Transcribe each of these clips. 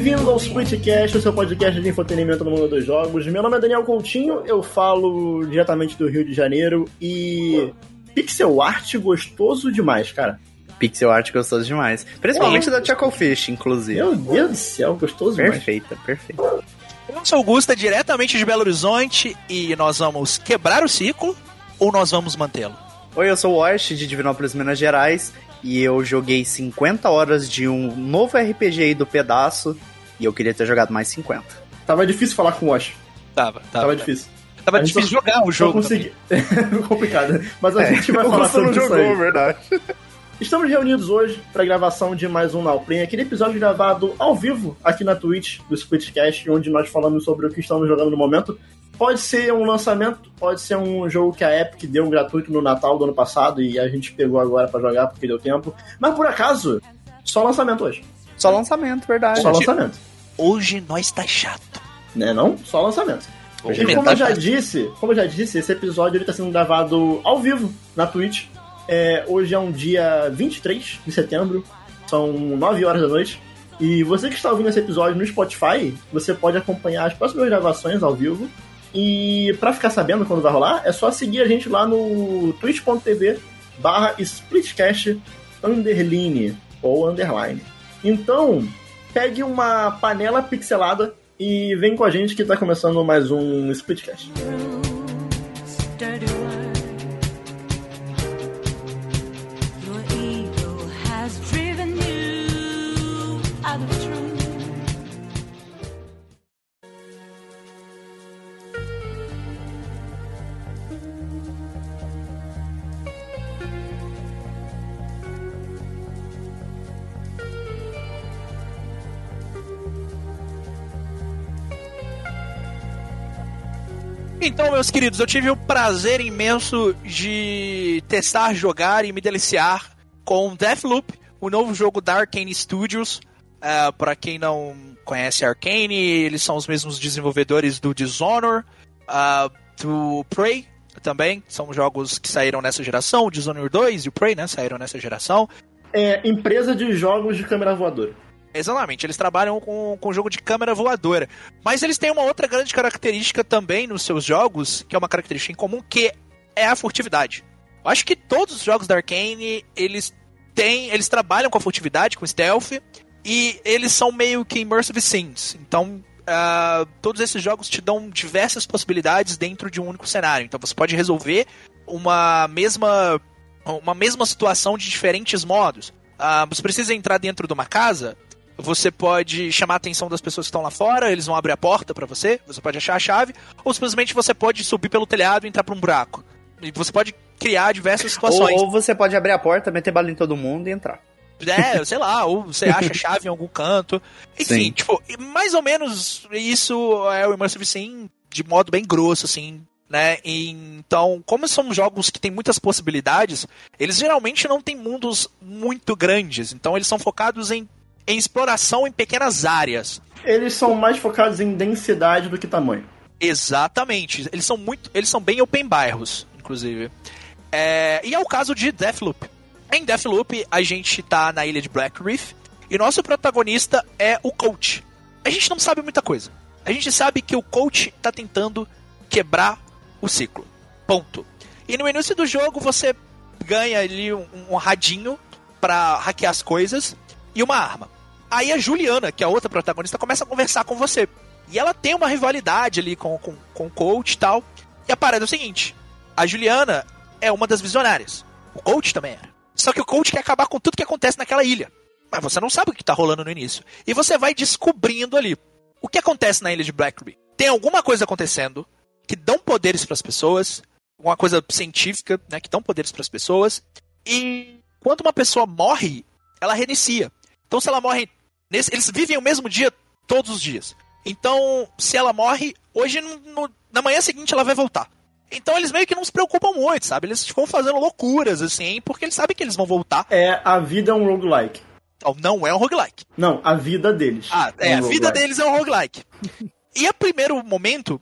Bem-vindo ao Splitcast, o seu podcast de entretenimento no mundo dos jogos. Meu nome é Daniel Coutinho, eu falo diretamente do Rio de Janeiro e pixel art gostoso demais, cara. Pixel art gostoso demais. Principalmente é. da Chucklefish, inclusive. Meu Deus do céu, gostoso perfeita, demais. Perfeita, perfeita. Eu sou Augusta, diretamente de Belo Horizonte, e nós vamos quebrar o ciclo ou nós vamos mantê-lo? Oi, eu sou o Wash, de Divinópolis, Minas Gerais, e eu joguei 50 horas de um novo RPG aí do pedaço, e eu queria ter jogado mais 50. Tava difícil falar com o Wash. Tava, tava. Tava difícil. Tava difícil só, jogar o jogo. Consegui... complicado. Mas a é, gente vai falar sobre jogou, isso aí. verdade. Estamos reunidos hoje para a gravação de mais um Nowplay, aquele episódio gravado ao vivo aqui na Twitch do Splitcast, onde nós falamos sobre o que estamos jogando no momento. Pode ser um lançamento, pode ser um jogo que a Epic deu gratuito no Natal do ano passado e a gente pegou agora para jogar porque deu tempo. Mas por acaso, só lançamento hoje. Só lançamento, verdade. Só lançamento. Hoje nós tá chato. Né não? Só lançamento. Hoje e como tá eu já disse, como eu já disse, esse episódio ele tá sendo gravado ao vivo na Twitch é, hoje é um dia 23 de setembro, são 9 horas da noite. E você que está ouvindo esse episódio no Spotify, você pode acompanhar as próximas gravações ao vivo. E para ficar sabendo quando vai rolar, é só seguir a gente lá no twitch.tv barra splitcast underline ou underline. Então, pegue uma panela pixelada e vem com a gente que está começando mais um Splitcast. Então, meus queridos, eu tive o prazer imenso de testar, jogar e me deliciar com Deathloop, o novo jogo da Arkane Studios. Uh, para quem não conhece Arkane, eles são os mesmos desenvolvedores do Dishonor, uh, do Prey também. São jogos que saíram nessa geração. O Dishonored 2 e o Prey, né? Saíram nessa geração. É, empresa de jogos de câmera voadora. Exatamente, eles trabalham com, com jogo de câmera voadora. Mas eles têm uma outra grande característica também nos seus jogos, que é uma característica em comum, que é a furtividade. Eu acho que todos os jogos da Arkane, eles têm. Eles trabalham com a furtividade, com stealth, e eles são meio que immersive scenes. Então, uh, todos esses jogos te dão diversas possibilidades dentro de um único cenário. Então você pode resolver uma mesma. Uma mesma situação de diferentes modos. Uh, você precisa entrar dentro de uma casa, você pode chamar a atenção das pessoas que estão lá fora, eles vão abrir a porta para você, você pode achar a chave, ou simplesmente você pode subir pelo telhado e entrar por um buraco. E você pode criar diversas situações. Ou, ou você pode abrir a porta, meter bala em todo mundo e entrar. É, sei lá, ou você acha a chave em algum canto. Enfim, Sim. tipo, mais ou menos isso é o Immersive Sim de modo bem grosso, assim, né? E, então, como são jogos que têm muitas possibilidades, eles geralmente não têm mundos muito grandes. Então, eles são focados em em exploração em pequenas áreas. Eles são mais focados em densidade do que tamanho. Exatamente. Eles são muito. Eles são bem open bairros, inclusive. É, e é o caso de Deathloop. Em Deathloop, a gente tá na ilha de Black Reef e nosso protagonista é o coach. A gente não sabe muita coisa. A gente sabe que o coach tá tentando quebrar o ciclo. Ponto. E no início do jogo você ganha ali um, um radinho para hackear as coisas e uma arma. Aí a Juliana, que é a outra protagonista, começa a conversar com você. E ela tem uma rivalidade ali com, com, com o coach e tal. E a parada é o seguinte: a Juliana é uma das visionárias. O coach também era. Só que o coach quer acabar com tudo que acontece naquela ilha. Mas você não sabe o que está rolando no início. E você vai descobrindo ali. O que acontece na ilha de Blackberry? Tem alguma coisa acontecendo que dão poderes para as pessoas, uma coisa científica, né, que dão poderes para as pessoas. E quando uma pessoa morre, ela reinicia. Então, se ela morre Nesse, eles vivem o mesmo dia todos os dias. Então, se ela morre, hoje, no, na manhã seguinte, ela vai voltar. Então eles meio que não se preocupam muito, sabe? Eles ficam fazendo loucuras, assim, porque eles sabem que eles vão voltar. É, a vida é um roguelike. Não, não é um roguelike. Não, a vida deles. Ah, é, é um a vida deles é um roguelike. e a primeiro momento,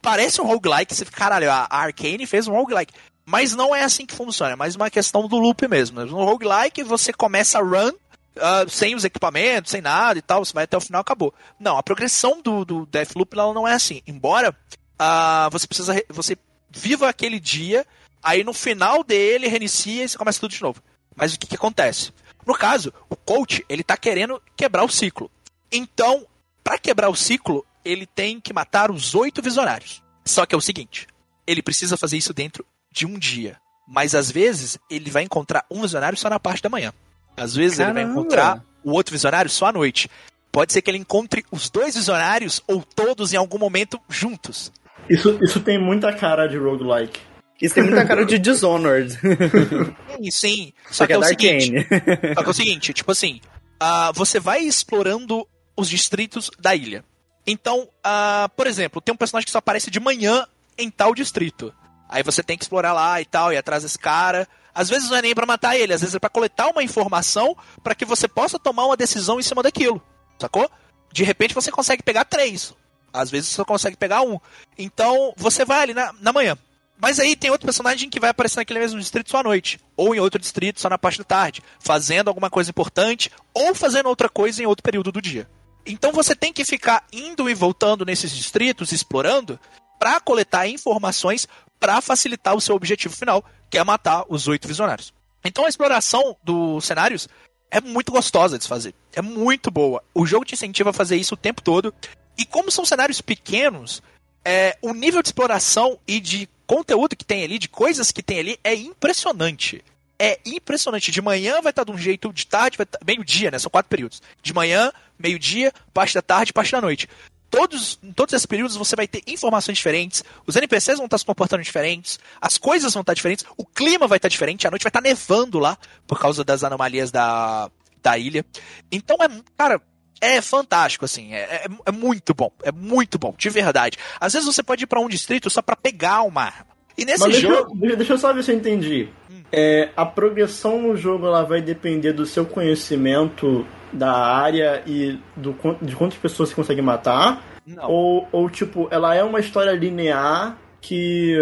parece um roguelike, você fica, caralho, a Arcane fez um roguelike. Mas não é assim que funciona, é mais uma questão do loop mesmo. No roguelike, você começa a run, uh, sem os equipamentos, sem nada e tal, você vai até o final acabou. Não, a progressão do, do Deathloop ela não é assim. Embora uh, você precisa. Você viva aquele dia, aí no final dele reinicia e você começa tudo de novo. Mas o que, que acontece? No caso, o coach, ele tá querendo quebrar o ciclo. Então, para quebrar o ciclo, ele tem que matar os oito visionários. Só que é o seguinte, ele precisa fazer isso dentro de um dia. Mas às vezes ele vai encontrar um visionário só na parte da manhã. Às vezes Caramba. ele vai encontrar o outro visionário só à noite. Pode ser que ele encontre os dois visionários ou todos em algum momento juntos. Isso, isso tem muita cara de roguelike. Isso tem muita cara de Dishonored. Sim, sim. Só, só que, é, é o seguinte. Só que é o seguinte, tipo assim, uh, você vai explorando os distritos da ilha. Então, uh, por exemplo, tem um personagem que só aparece de manhã em tal distrito. Aí você tem que explorar lá e tal, e atrás desse cara. Às vezes não é nem para matar ele, às vezes é para coletar uma informação para que você possa tomar uma decisão em cima daquilo. Sacou? De repente você consegue pegar três. Às vezes você consegue pegar um. Então você vai ali na, na manhã. Mas aí tem outro personagem que vai aparecer naquele mesmo distrito só à noite. Ou em outro distrito só na parte da tarde. Fazendo alguma coisa importante. Ou fazendo outra coisa em outro período do dia. Então você tem que ficar indo e voltando nesses distritos, explorando, para coletar informações para facilitar o seu objetivo final, que é matar os oito visionários. Então a exploração dos cenários é muito gostosa de se fazer. É muito boa. O jogo te incentiva a fazer isso o tempo todo. E como são cenários pequenos, é, o nível de exploração e de conteúdo que tem ali, de coisas que tem ali, é impressionante. É impressionante. De manhã vai estar de um jeito, de tarde vai estar. Meio-dia, né? São quatro períodos. De manhã, meio-dia, parte da tarde, parte da noite. Todos, em todos esses períodos você vai ter informações diferentes, os NPCs vão estar se comportando diferentes, as coisas vão estar diferentes, o clima vai estar diferente, a noite vai estar nevando lá por causa das anomalias da, da ilha. Então é, cara, é fantástico, assim, é, é, é, muito bom, é muito bom, de verdade. Às vezes você pode ir para um distrito só para pegar uma arma. E nesse Mas jogo. Deixa, deixa eu só ver se eu entendi. Hum. É, a progressão no jogo ela vai depender do seu conhecimento da área e do, de quantas pessoas você consegue matar? Não. Ou, ou, tipo, ela é uma história linear que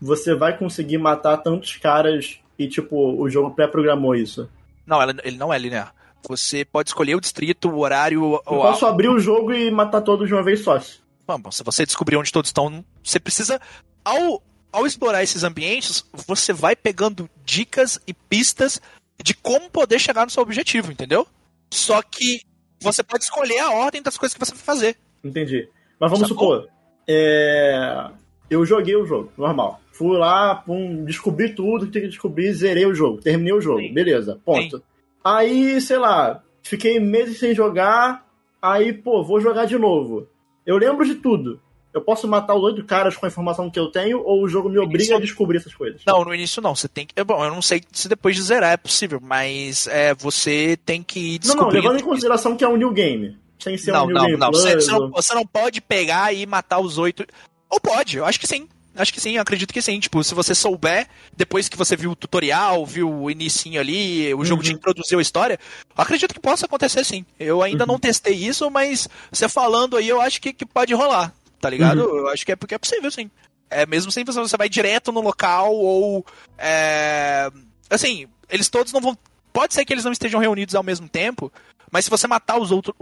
você vai conseguir matar tantos caras e, tipo, o jogo pré-programou isso? Não, ele não é linear. Você pode escolher o distrito, o horário. Eu posso abrir o jogo e matar todos de uma vez só. Bom, se você descobrir onde todos estão, você precisa. Ao, ao explorar esses ambientes, você vai pegando dicas e pistas de como poder chegar no seu objetivo, entendeu? Só que você pode escolher a ordem das coisas que você vai fazer. Entendi. Mas vamos Sacou? supor. É... Eu joguei o jogo, normal. Fui lá, pum, descobri tudo que tinha que descobrir, zerei o jogo, terminei o jogo. Sim. Beleza, ponto. Sim. Aí, sei lá, fiquei meses sem jogar, aí, pô, vou jogar de novo. Eu lembro de tudo. Eu posso matar os oito caras com a informação que eu tenho ou o jogo me obriga início... a descobrir essas coisas? Não, no início não. Você tem que. Bom, eu não sei se depois de zerar é possível, mas é, você tem que ir descobrindo. Não, não, levando em consideração que é um new game. Sem ser não, um new não, game. Não, você, você, não, você não pode pegar e matar os oito. Ou pode, eu acho que sim. Acho que sim, acredito que sim. Tipo, se você souber, depois que você viu o tutorial, viu o inicinho ali, o jogo uhum. te introduziu a história, acredito que possa acontecer sim. Eu ainda uhum. não testei isso, mas você falando aí, eu acho que, que pode rolar, tá ligado? Uhum. Eu acho que é porque é possível, sim. É mesmo sem você vai direto no local ou. É... Assim, eles todos não vão. Pode ser que eles não estejam reunidos ao mesmo tempo, mas se você matar os outros,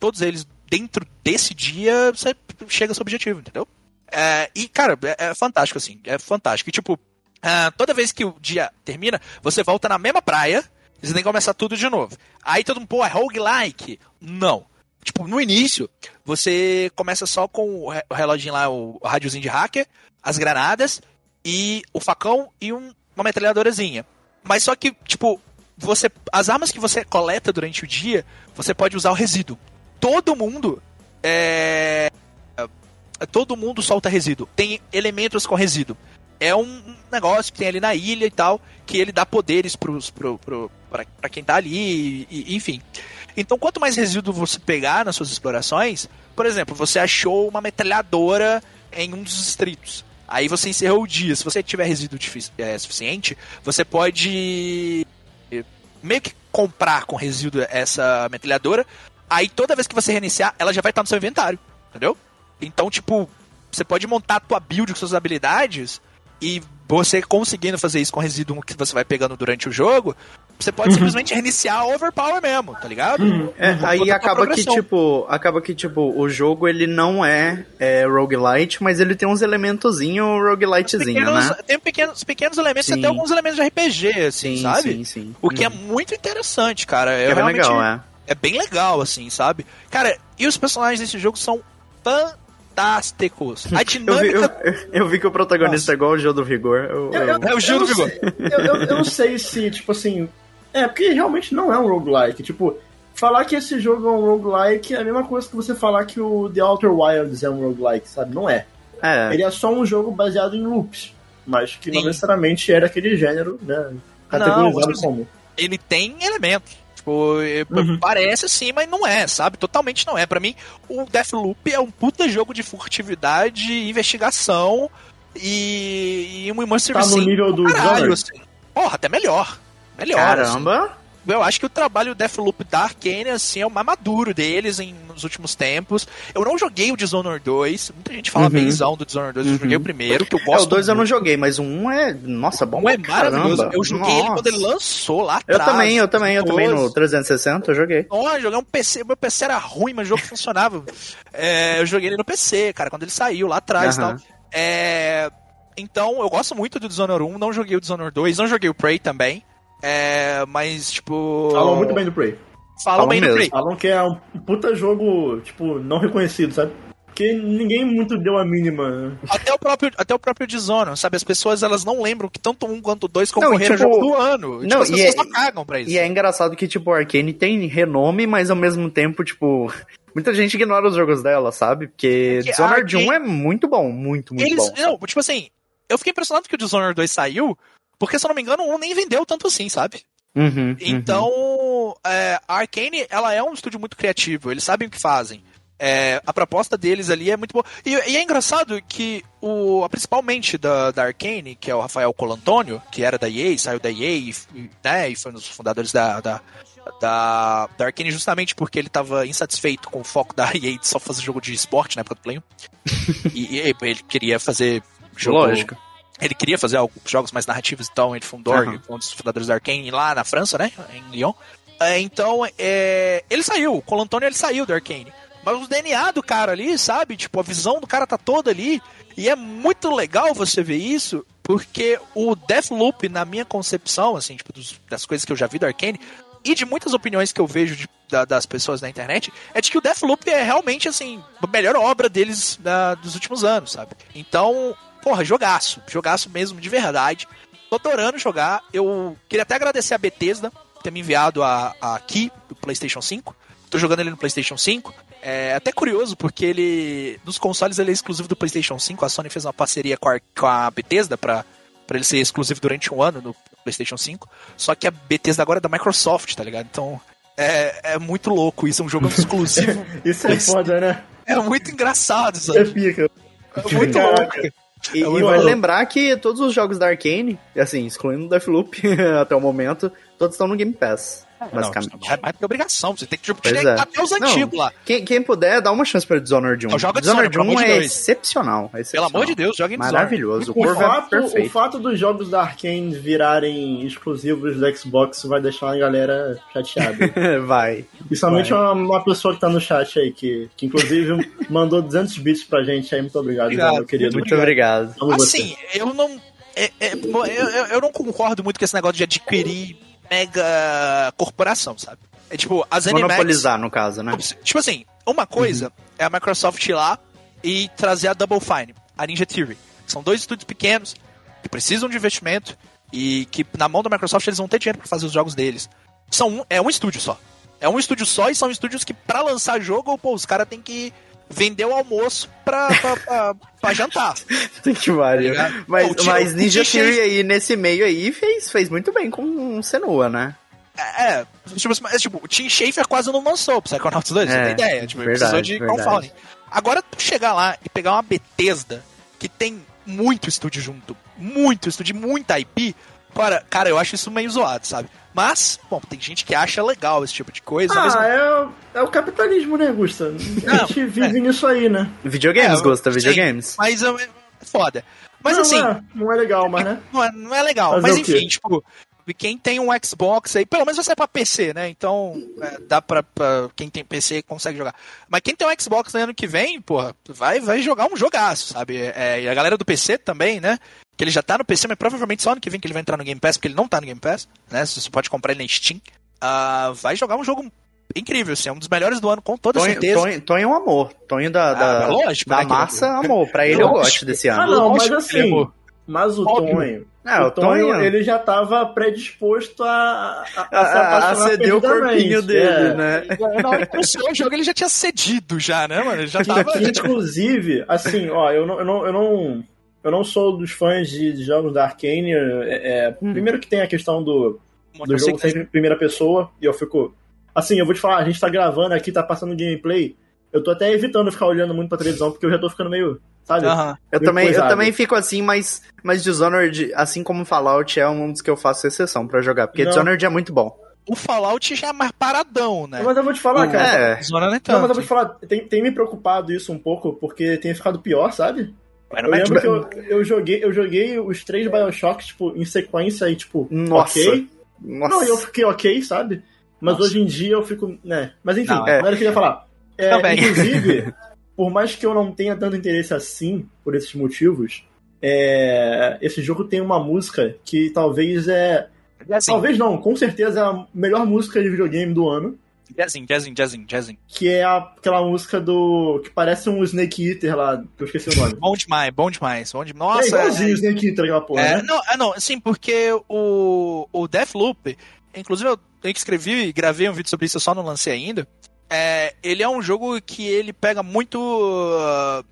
todos eles dentro desse dia, você chega ao seu objetivo, entendeu? É, e, cara, é, é, fantástico, assim. É fantástico. E, tipo, uh, toda vez que o dia termina, você volta na mesma praia, você tem que começar tudo de novo. Aí todo mundo, pô, é roguelike. Não. Tipo, no início, você começa só com o reloginho lá, o rádiozinho de hacker, as granadas e o facão e um, uma metralhadorazinha. Mas só que, tipo, você. As armas que você coleta durante o dia, você pode usar o resíduo. Todo mundo é, todo mundo solta resíduo. Tem elementos com resíduo. É um negócio que tem ali na ilha e tal, que ele dá poderes pros, pro, pro, pra, pra quem tá ali, e, e, enfim. Então, quanto mais resíduo você pegar nas suas explorações, por exemplo, você achou uma metralhadora em um dos distritos. Aí você encerrou o dia. Se você tiver resíduo é, suficiente, você pode eh, meio que comprar com resíduo essa metralhadora. Aí toda vez que você reiniciar, ela já vai estar no seu inventário. Entendeu? Então, tipo, você pode montar a tua build com suas habilidades e você conseguindo fazer isso com resíduo que você vai pegando durante o jogo, você pode simplesmente reiniciar overpower mesmo, tá ligado? Uhum. É, aí acaba que, tipo, acaba que, tipo, o jogo ele não é, é roguelite, mas ele tem uns elementozinho roguelitezinho, né? Tem pequenos, pequenos elementos, sim. até alguns elementos de RPG, assim, sim, sabe? Sim, sim. O que é uhum. muito interessante, cara. É bem legal, é. É bem legal, assim, sabe? Cara, e os personagens desse jogo são fantásticos fantásticos. A dinâmica. Eu vi, eu, eu vi que o protagonista Nossa. é igual o Gil do Vigor. Eu, é o Gil do Vigor. eu, não sei se, tipo assim. É, porque realmente não é um roguelike. Tipo, falar que esse jogo é um roguelike é a mesma coisa que você falar que o The Outer Wilds é um roguelike, sabe? Não é. é. Ele é só um jogo baseado em loops. Mas que Sim. não necessariamente era aquele gênero, né? Categorizado não, como. Ele tem elementos Tipo, é, uhum. parece assim, mas não é, sabe? Totalmente não é. para mim, o Deathloop é um puta jogo de furtividade, investigação e, e um immersive Tá no nível do caralho, assim. Porra, até melhor. Melhor. Caramba! Assim eu acho que o trabalho Deathloop da Arkane, assim, é o mais maduro deles em, nos últimos tempos. Eu não joguei o Dishonored 2, muita gente fala uhum. benzão do Dishonored 2, eu joguei o uhum. primeiro, que eu gosto. É, o 2 eu não joguei, mas o 1 é, nossa, bom um é maravilhoso. Eu joguei nossa. ele quando ele lançou lá atrás. Eu também, eu também, eu também no 360 eu joguei. Ó, eu joguei um PC, meu PC era ruim, mas o jogo funcionava. É, eu joguei ele no PC, cara, quando ele saiu lá atrás e uhum. tal. É... Então, eu gosto muito do Dishonored 1, não joguei o Dishonored 2, não joguei o Prey também. É, mas, tipo. Falam muito bem do Prey. Falam, Falam bem mesmo. do Prey. Falam que é um puta jogo, tipo, não reconhecido, sabe? Porque ninguém muito deu a mínima. Até o próprio, até o próprio Dishonored, sabe? As pessoas elas não lembram que tanto um quanto dois concorreram não, tipo, jogo do ano. Não, tipo, as pessoas é, não cagam pra isso. E é engraçado que, tipo, o Arkane tem renome, mas ao mesmo tempo, tipo. Muita gente ignora os jogos dela, sabe? Porque, Porque Dishonored Arkane... 1 é muito bom, muito, muito Eles, bom. Não, tipo assim, eu fiquei impressionado que o Dishonored 2 saiu, porque, se eu não me engano, um nem vendeu tanto assim, sabe? Uhum, então, uhum. É, a Arkane, ela é um estúdio muito criativo, eles sabem o que fazem. É, a proposta deles ali é muito boa. E, e, é engraçado que o, a principal mente da, da Arkane, que é o Rafael Colantônio, que era da EA, saiu da EA e, né, e foi um dos fundadores da, da, da, da Arkane justamente porque ele estava insatisfeito com o foco da EA de só fazer jogo de esporte na época do Play 1. e, e, ele queria fazer jogo... Lógico ele queria fazer alguns jogos mais narrativos, então ele fundou, uhum. um dos fundadores da Arkane lá na França, né? Em Lyon. É, então, é, ele saiu, o Colantônio ele saiu da Arkane. Mas o DNA do cara ali, sabe? Tipo, a visão do cara tá toda ali. E é muito legal você ver isso, porque o Deathloop, na minha concepção, assim, tipo, dos, das coisas que eu já vi do Arkane, e de muitas opiniões que eu vejo de, da, das pessoas na internet, é de que o Deathloop é realmente, assim, a melhor obra deles da, dos últimos anos, sabe? Então, porra, jogaço. Jogaço mesmo, de verdade. Tô adorando jogar. Eu queria até agradecer a Bethesda por ter me enviado a, a Key do PlayStation 5. Tô jogando ele no PlayStation 5. É até curioso, porque ele. Nos consoles ele é exclusivo do PlayStation 5. A Sony fez uma parceria com a, com a Bethesda pra, pra ele ser exclusivo durante um ano no PlayStation 5. Só que a Bethesda agora é da Microsoft, tá ligado? Então. É, é muito louco isso, é um jogo exclusivo. isso é foda, né? É muito engraçado, sabe? É fica. É muito louco. E, é e vale lembrar que todos os jogos da Arkane, assim, excluindo o Deathloop até o momento, todos estão no Game Pass. É, basicamente. Não, é mais que obrigação, você tem que tipo, é. até os antigos lá. Quem, quem, puder, dá uma chance pra Dishonored 1. Joga Dishonored, Dishonored 1 é excepcional, é excepcional. Pelo amor de Deus, joga em Maravilhoso. O, o, fato, é o fato dos jogos da Arkane virarem exclusivos do Xbox vai deixar a galera chateada. vai. Principalmente vai. Uma, uma, pessoa que tá no chat aí, que, que inclusive mandou 200 bits pra gente aí. Muito obrigado, obrigado meu querido. Muito, muito obrigado. Assim, eu não... É, é, eu, eu não concordo muito com esse negócio de adquirir mega corporação, sabe? É tipo, as Animax... Monopolizar, no caso, né? Tipo assim, uma coisa uhum. é a Microsoft ir lá e trazer a Double Fine, a Ninja Theory. São dois estúdios pequenos que precisam de investimento e que na mão da Microsoft eles vão ter dinheiro para fazer os jogos deles. São um, é um estúdio só. É um estúdio só e são estúdios que para lançar jogo, pô, os caras têm que vender o almoço pra, pra, pra, pra jantar. que pariu. Tá mas, Pô, mas Ninja Theory aí, nesse meio aí, fez, fez muito bem com um Senua, né? É, é tipo, mas, tipo, o Tim Schafer quase não lançou o Psychonauts 2, é, você tem ideia? Tipo, verdade, precisou de crowdfunding. Agora, tu chegar lá e pegar uma Bethesda que tem muito estúdio junto, muito estúdio, muita IP, para, cara, eu acho isso meio zoado, sabe? Mas, bom, tem gente que acha legal esse tipo de coisa. Ah, mesmo... é, é o capitalismo, né, Gusta? A gente vive é. nisso aí, né? Videogames, é, Gusta, videogames. Sim, mas é foda. Mas não, assim. Não é, não é legal, mas né? Não é, não é legal. Fazer mas enfim, tipo. quem tem um Xbox aí, pelo menos vai sair pra PC, né? Então, é, dá pra, pra, Quem tem PC consegue jogar. Mas quem tem um Xbox no ano que vem, porra, vai, vai jogar um jogaço, sabe? É, e a galera do PC também, né? Que ele já tá no PC, mas provavelmente só ano que vem que ele vai entrar no Game Pass, porque ele não tá no Game Pass, né? Você pode comprar ele na Steam. Uh, vai jogar um jogo incrível, assim, é um dos melhores do ano, com toda Tonho, certeza. Tonho, Tonho é um amor. Tonho da, da, ah, lógico, da né, massa, é amor. Pra ele eu gosto desse ano. Ah, não, mas assim, mas o Tonho. É, o Tonho, Tonho, ele já estava predisposto a, a, a, a ceder o corpinho dele, é. né? Na hora que o jogo, ele já tinha cedido, já, né, mano? Ele já tava. Inclusive, assim, ó, eu não, eu não, eu não, eu não sou dos fãs de jogos da Arkane. É, é, hum. Primeiro que tem a questão do, do jogo ser em primeira pessoa, e eu fico. Assim, eu vou te falar, a gente tá gravando aqui, tá passando gameplay. Eu tô até evitando ficar olhando muito pra televisão, porque eu já tô ficando meio sabe? Uhum. Eu, também, eu também fico assim, mas, mas Dishonored, assim como Fallout, é um dos que eu faço exceção para jogar, porque Não. Dishonored é muito bom. O Fallout já é mais paradão, né? Mas eu vou te falar, o... cara. É. Dishonored é tanto. Não, mas eu vou te falar, tem, tem me preocupado isso um pouco, porque tem ficado pior, sabe? Eu lembro que eu, eu, joguei, eu joguei os três Bioshock, tipo, em sequência e, tipo, Nossa. ok. Nossa. Não, eu fiquei ok, sabe? Mas Nossa. hoje em dia eu fico, né? Mas enfim, não, é. era o que eu ia falar. É, inclusive, por mais que eu não tenha tanto interesse assim, por esses motivos, é, esse jogo tem uma música que talvez é. Assim, talvez não, com certeza é a melhor música de videogame do ano. Jazzin, jazzin, jazzin, jazzin. Que é aquela música do. que parece um Snake Eater lá, que eu esqueci o nome. bom demais, bom demais. Bom demais. Nossa, é igualzinho é, Snake Eater aquela porra. É, né? não, é, não, sim, porque o, o Deathloop, inclusive eu, eu escrevi e gravei um vídeo sobre isso, eu só não lancei ainda é, ele é um jogo que ele pega muito uh,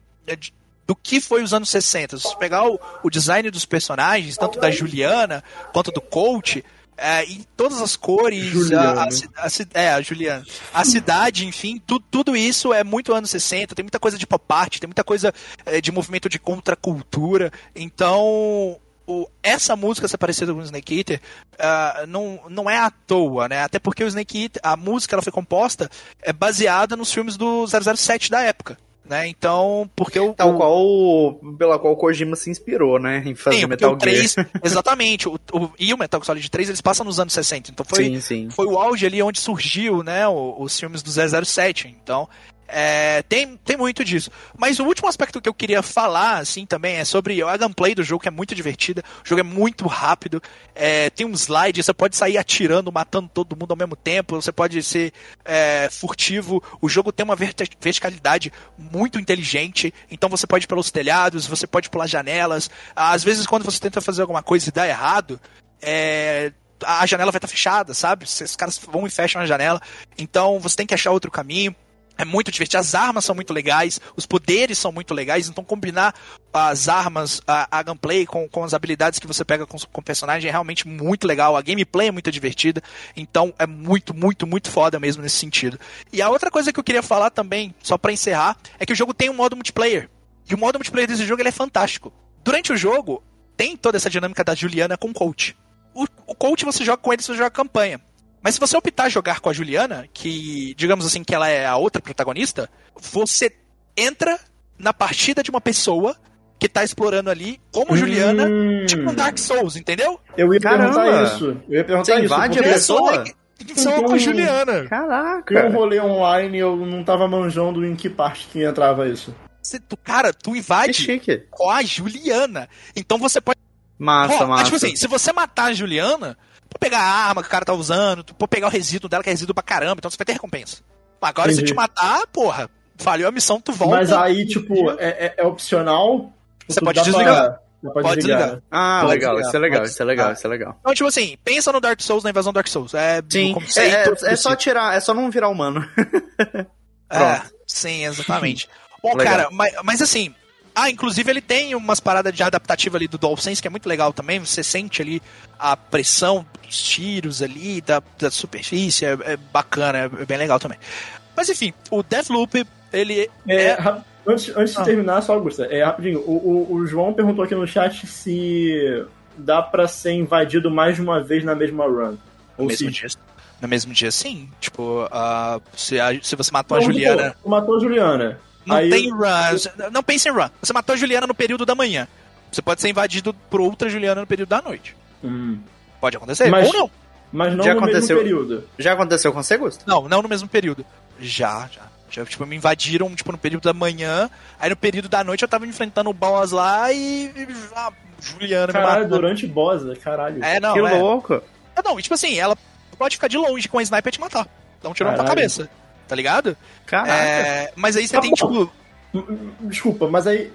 do que foi os anos 60. Se você pegar o, o design dos personagens, tanto da Juliana quanto do Coach, é, em todas as cores, a, a, a, é, a Juliana, a cidade, enfim, tu, tudo isso é muito anos 60, tem muita coisa de pop art, tem muita coisa é, de movimento de contracultura, então o, essa música ser parecida com o Snake Eater uh, não, não é à toa, né? Até porque o Snake Eater, a música ela foi composta é baseada nos filmes do 007 da época. Né? Então, porque o. Tal qual pela qual o Kojima se inspirou, né? Em fazer sim, Metal o 3, Gear. Exatamente. O, o, e o Metal Solid 3 eles passam nos anos 60. Então foi, sim, sim. foi o auge ali onde surgiu, né? Os, os filmes do 007. Então, é, tem, tem muito disso. Mas o último aspecto que eu queria falar, assim, também é sobre a gameplay do jogo, que é muito divertida. O jogo é muito rápido. É, tem um slide, você pode sair atirando, matando todo mundo ao mesmo tempo. Você pode ser é, furtivo. O jogo tem uma verticalidade muito inteligente. Então você pode ir pelos telhados, você pode pular janelas. Às vezes, quando você tenta fazer alguma coisa e dá errado, é, a janela vai estar fechada, sabe? Os caras vão e fecham a janela. Então você tem que achar outro caminho. É muito divertido. As armas são muito legais, os poderes são muito legais, então combinar as armas, a, a gameplay com, com as habilidades que você pega com, com o personagem é realmente muito legal. A gameplay é muito divertida, então é muito, muito, muito foda mesmo nesse sentido. E a outra coisa que eu queria falar também, só para encerrar, é que o jogo tem um modo multiplayer. E o modo multiplayer desse jogo é fantástico. Durante o jogo, tem toda essa dinâmica da Juliana com o coach. O, o coach você joga com ele, você joga campanha. Mas se você optar jogar com a Juliana, que digamos assim que ela é a outra protagonista, você entra na partida de uma pessoa que tá explorando ali como hum. Juliana, tipo um Dark Souls, entendeu? Eu ia Caramba. perguntar isso. Eu ia perguntar você invade isso. a pessoa? Só com a Juliana. Caraca. Eu rolê online eu não tava manjando em que parte que entrava isso. Você, tu, cara, tu invade com a Juliana. Então você pode. Massa, oh, massa. Tipo assim, se você matar a Juliana, Pegar a arma que o cara tá usando, tu pode pegar o resíduo dela, que é resíduo pra caramba, então você vai ter recompensa. Agora, Entendi. se te matar, porra, falhou a missão, tu volta. Mas aí, tipo, é, é, é opcional? Você pode desligar. Pra... Pode, pode desligar. desligar. Ah, pode legal, desligar. isso é legal, pode... isso é legal, ah. isso é legal. Então, tipo assim, pensa no Dark Souls, na invasão Dark Souls. É, sim, é, é, é, só tirar, é só não virar humano. é, sim, exatamente. Bom, legal. cara, mas, mas assim, ah, inclusive ele tem umas paradas de adaptativa ali do DualSense que é muito legal também. Você sente ali a pressão dos tiros ali, da, da superfície, é, é bacana, é bem legal também. Mas enfim, o Deathloop, ele é... é... Antes, antes ah. de terminar, só, Augusta, é rapidinho. O, o, o, João perguntou aqui no chat se dá pra ser invadido mais de uma vez na mesma run. Ou mesmo se... dia, no mesmo dia, sim. Tipo, uh, se, a, se você matou Não, a Juliana. Matou a Juliana. Não Aí tem eu... run. Não pense em run. Você matou a Juliana no período da manhã. Você pode ser invadido por outra Juliana no período da noite. Hum. Pode acontecer, mas, ou não. Mas não Já no aconteceu, mesmo período. Já aconteceu com você, Gusto? Não, não no mesmo período. Já, já. Já, tipo, me invadiram, tipo, no período da manhã, aí no período da noite eu tava enfrentando o boss lá e... Ah, Juliana caralho, durante boss, né? caralho. É, não, Que é. louco. Ah, não, tipo assim, ela pode ficar de longe com a sniper e te matar. Dá um tiro na tua cabeça, tá ligado? Caraca. É, mas aí você tá tem, bom. tipo... Desculpa, mas aí...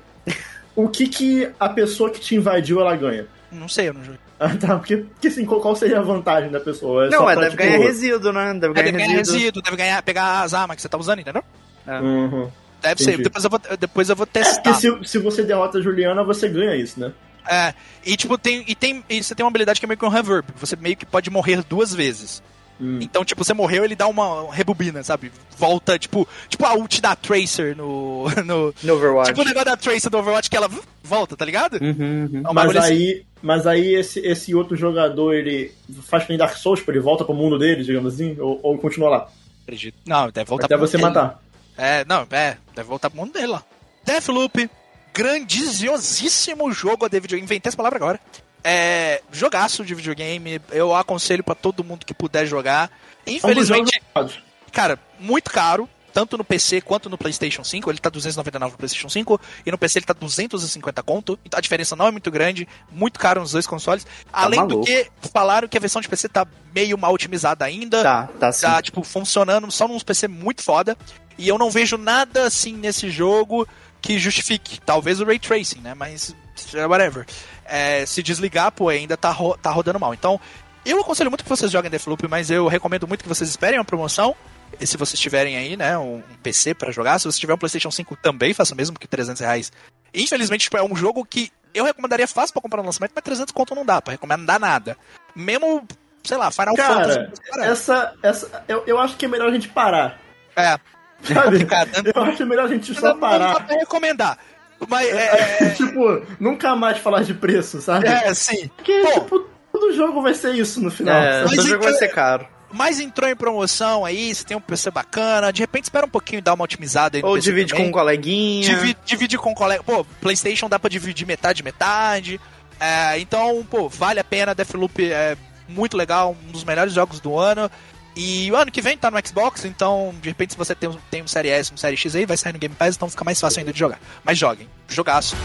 o que que a pessoa que te invadiu, ela ganha? Não sei, eu não joguei. Ah, tá. Porque, porque assim, qual, seria a vantagem da pessoa? É não, é, pra, deve tipo... ganhar resíduo, né? Deve, é, ganhar, ganhar resíduo. resíduo. deve ganhar, pegar as armas que você tá usando, entendeu? É. Uhum. Deve Entendi. ser. Depois eu vou, depois eu vou testar. É, porque se, se você derrota a Juliana, você ganha isso, né? É, e tipo, tem, e tem, e você tem uma habilidade que é meio que um reverb. Você meio que pode morrer duas vezes. Hum. Então, tipo, você morreu, ele dá uma rebobina, sabe? Volta, tipo, tipo a ult da Tracer no, no. No Overwatch. Tipo o negócio da Tracer do Overwatch que ela volta, tá ligado? Uhum, uhum. É mas, aí, assim. mas aí esse, esse outro jogador, ele faz que nem Dark Souls, ele volta pro mundo dele, digamos assim, ou, ou continua lá? Acredito. Não, deve voltar Até pro você mundo matar. Dele. É, não, é, deve voltar pro mundo dele lá. Deathloop, grandiosíssimo jogo de videogame. Inventei essa palavra agora. É, jogaço de videogame, eu aconselho para todo mundo que puder jogar. Infelizmente, cara, muito caro, tanto no PC quanto no PlayStation 5. Ele tá 299 no PlayStation 5 e no PC ele tá 250 conto. Então a diferença não é muito grande, muito caro nos dois consoles. Tá Além maluco. do que falaram que a versão de PC tá meio mal otimizada ainda. Tá, tá sim. Tá tipo funcionando só num PC muito foda. E eu não vejo nada assim nesse jogo que justifique. Talvez o ray tracing, né? Mas whatever é, se desligar, pô, ainda tá, ro tá rodando mal. Então, eu aconselho muito que vocês joguem Deathloop, mas eu recomendo muito que vocês esperem uma promoção. E se vocês tiverem aí, né, um PC para jogar, se você tiver um PlayStation 5 também, faça o mesmo que 300 reais. Infelizmente, tipo, é um jogo que eu recomendaria fácil para comprar no lançamento, mas 300 conto não dá, para recomendar nada. Mesmo, sei lá, Final Cara, Fantasy. Essa, essa, eu, eu acho que é melhor a gente parar. É. Sabe? eu acho melhor a gente só parar. Não dá pra recomendar. Mas é, é, é... tipo, nunca mais falar de preço, sabe? É, sim. Porque, Pô, tipo, todo jogo vai ser isso no final. É, todo jogo vai ser caro. Mas entrou em promoção aí, você tem um PC bacana, de repente espera um pouquinho e dá uma otimizada aí Ou divide também. com um coleguinha. Divide, divide com um colega. Pô, PlayStation dá pra dividir metade, metade. É, então, pô, vale a pena. Deathloop é muito legal, um dos melhores jogos do ano. E o ano que vem tá no Xbox, então de repente se você tem um, tem um Série S, um Série X aí, vai sair no Game Pass, então fica mais fácil ainda de jogar. Mas joguem, jogaço.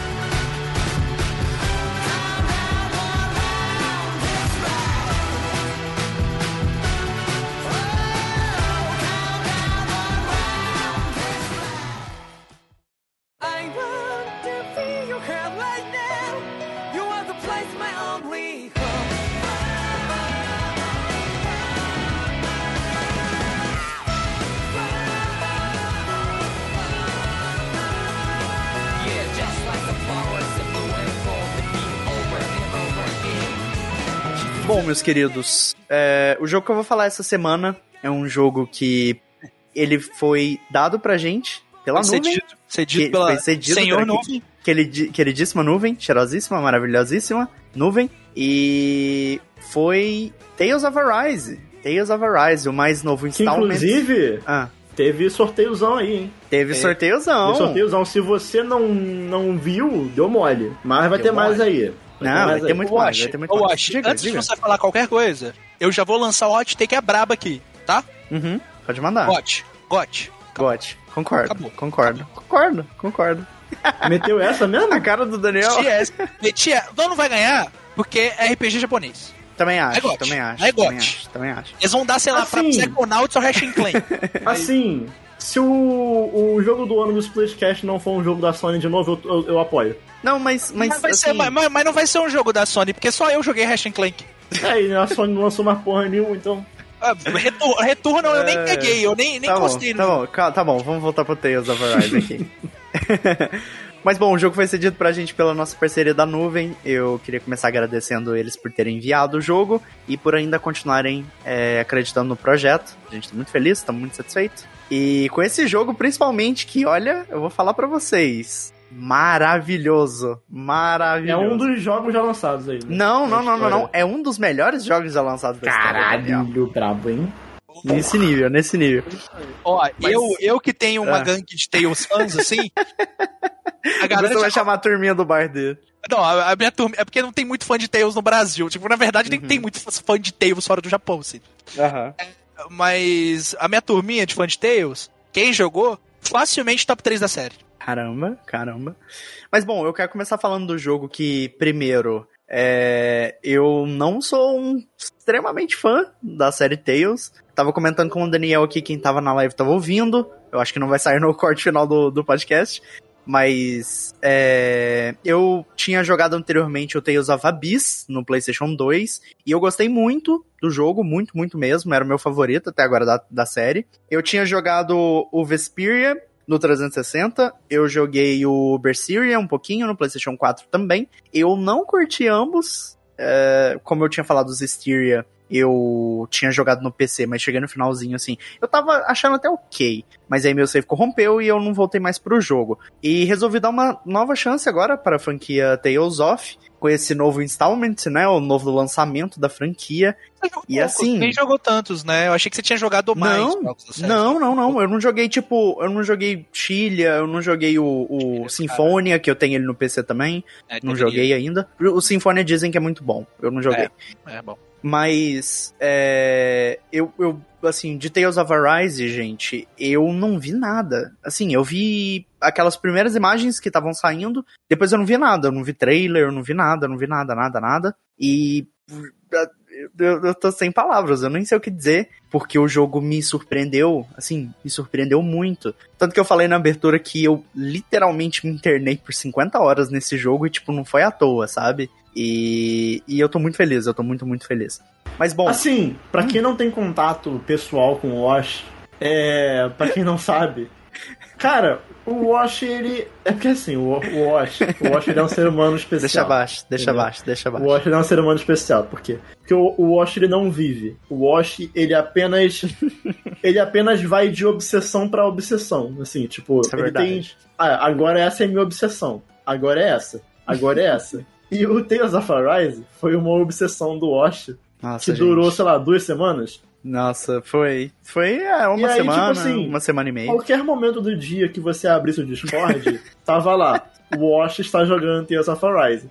Meus queridos, é, o jogo que eu vou falar essa semana é um jogo que ele foi dado pra gente pela foi nuvem. Cedido, cedido pela foi cedido Senhor Nuvem. Queridíssima nuvem, cheirosíssima, maravilhosíssima nuvem. E foi Tales of Arise. Tales of Arise, o mais novo installment. Que, inclusive, ah. teve sorteiozão aí, hein? Teve é, sorteiozão. Teve sorteiozão. Se você não, não viu, deu mole. Mas vai deu ter mole. mais aí. Não, vai ter muito mais, vai ter muito mais. Diga, antes diga. de você falar qualquer coisa, eu já vou lançar o hot take a braba aqui, tá? Uhum, pode mandar. Got, got. Got, concordo, Acabou. concordo, Acabou. concordo, concordo. Meteu essa mesmo? A cara do Daniel. Meti essa. Não, não vai ganhar, porque é RPG japonês. Também acho, é também acho. É também acho, também acho. Eles vão dar, sei lá, assim, pra Psychonauts ou Ratchet Clank. assim, se o, o jogo do ano do Splashcast não for um jogo da Sony de novo, eu, eu, eu apoio. Não, mas. Mas, mas, vai assim... ser, mas, mas, não vai ser um jogo da Sony, porque só eu joguei Ratchet Clank. É, e a Sony não lançou mais porra nenhuma, então. Ah, retorno, retorno eu nem é, peguei, eu nem, nem tá gostei. Bom, tá, bom, tá bom, vamos voltar pro Tales of Arise aqui. Mas bom, o jogo foi cedido pra gente pela nossa parceria da nuvem. Eu queria começar agradecendo eles por terem enviado o jogo e por ainda continuarem é, acreditando no projeto. A gente tá muito feliz, tá muito satisfeito. E com esse jogo, principalmente, que olha, eu vou falar para vocês. Maravilhoso, maravilhoso. É um dos jogos já lançados aí. Né? Não, não, não, não, não. É um dos melhores jogos já lançados da Caralho, história. Caralho, brabo, hein? Nesse nível, nesse nível. Ó, Mas... eu, eu que tenho uma ah. gangue de Tails fãs assim, A galera Você vai chamar a turminha do bar dele. Não, a, a, minha turma. É porque não tem muito fã de Tails no Brasil. Tipo, na verdade, nem uhum. tem muito fã de Tails fora do Japão, assim. Uhum. É, mas a minha turminha de fã de Tails, quem jogou, facilmente top 3 da série. Caramba, caramba. Mas bom, eu quero começar falando do jogo que, primeiro, é, eu não sou um extremamente fã da série Tales. Tava comentando com o Daniel aqui, quem tava na live tava ouvindo. Eu acho que não vai sair no corte final do, do podcast. Mas é, eu tinha jogado anteriormente o Tales of Abyss no PlayStation 2 e eu gostei muito do jogo, muito, muito mesmo. Era o meu favorito até agora da, da série. Eu tinha jogado o Vesperia no 360. Eu joguei o Berseria um pouquinho no PlayStation 4 também. Eu não curti ambos. É, como eu tinha falado dos Styria, eu tinha jogado no PC, mas cheguei no finalzinho assim. Eu tava achando até ok, mas aí meu save corrompeu e eu não voltei mais pro jogo. E resolvi dar uma nova chance agora para a franquia Tales of, com esse novo installment, né? O novo lançamento da franquia. E assim. Nem jogou tantos, né? Eu achei que você tinha jogado mais. Não, não, não, não. Eu não joguei, tipo, eu não joguei Chilia, eu não joguei o, o Sinfonia, que eu tenho ele no PC também. É, não joguei ainda. O Sinfonia dizem que é muito bom. Eu não joguei. É, é bom. Mas, é, eu, eu, assim, de Tales of Arise, gente, eu não vi nada. Assim, eu vi aquelas primeiras imagens que estavam saindo, depois eu não vi nada. Eu não vi trailer, eu não vi nada, eu não vi nada, nada, nada. E eu, eu tô sem palavras, eu nem sei o que dizer, porque o jogo me surpreendeu, assim, me surpreendeu muito. Tanto que eu falei na abertura que eu literalmente me internei por 50 horas nesse jogo e, tipo, não foi à toa, sabe? E, e eu tô muito feliz, eu tô muito, muito feliz. Mas bom. Assim, para hum. quem não tem contato pessoal com o Wash, é. para quem não sabe, Cara, o Wash, ele. É porque assim, o, o Wash, o Wash ele é um ser humano especial. Deixa abaixo, deixa abaixo, deixa abaixo. O Wash ele é um ser humano especial. Por quê? Porque o, o Wash ele não vive. O Wash, ele apenas. ele apenas vai de obsessão para obsessão. Assim, tipo, é ele tem. Ah, agora essa é minha obsessão. Agora é essa. Agora é essa. E o Tales of Arise foi uma obsessão do Wash Nossa, que gente. durou, sei lá, duas semanas. Nossa, foi. Foi é, uma aí, tipo semana, tipo assim, uma semana e meia. Qualquer momento do dia que você abrisse o Discord, tava lá. O Wash está jogando Tales of Arise.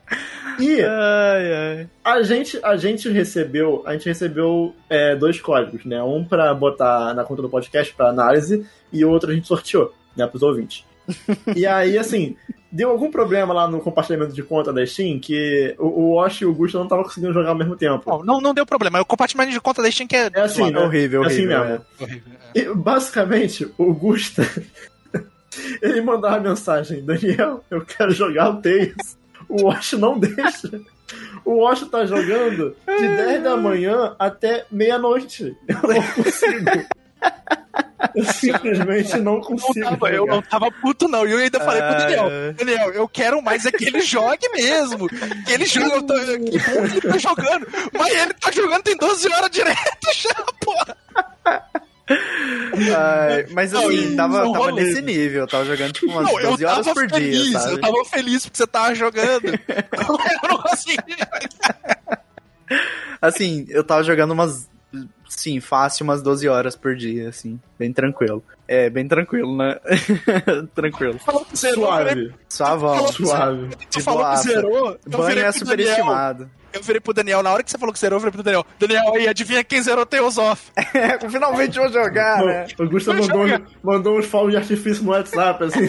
E ai, ai. a gente a gente recebeu a gente recebeu é, dois códigos, né? Um para botar na conta do podcast para análise e o outro a gente sorteou, né, para os ouvintes. e aí assim, deu algum problema lá no compartilhamento de conta da Steam que o, o Wash e o Gusto não estavam conseguindo jogar ao mesmo tempo. Não, não, não deu problema. O compartilhamento de conta da Steam que é. É assim, né? horrível, é assim horrível. mesmo. É. Horrível, é. E, basicamente, o Gusta. ele mandava mensagem: Daniel, eu quero jogar o Tails. O Wash não deixa. O Wash tá jogando de 10 da manhã até meia-noite. Eu não consigo. Eu simplesmente não consigo. Não tava, eu não tava puto, não. E eu ainda falei pro Daniel: Daniel, eu quero mais é que ele jogue mesmo. Que ele jogue. Eu tô, que bom que ele tá jogando. Mas ele tá jogando tem 12 horas direto já, porra. Ai, mas assim, não, tava, tava nesse nível, tava jogando tipo umas não, 12 horas por feliz, dia. Sabe? Eu tava feliz porque você tava jogando. eu não conseguia. Assim, eu tava jogando umas sim, fácil umas 12 horas por dia, assim, bem tranquilo. É, bem tranquilo, né? tranquilo. Falou que zerou, Suave. Suavão. Suave. Tu falou que zerou. Banho é superestimado. Eu virei pro Daniel, na hora que você falou que zerou, eu virei pro Daniel. Daniel, aí, adivinha quem zerou Tales of? É, finalmente vou jogar, né? O Gustavo mandou, mandou uns fogos de artifício no WhatsApp, assim,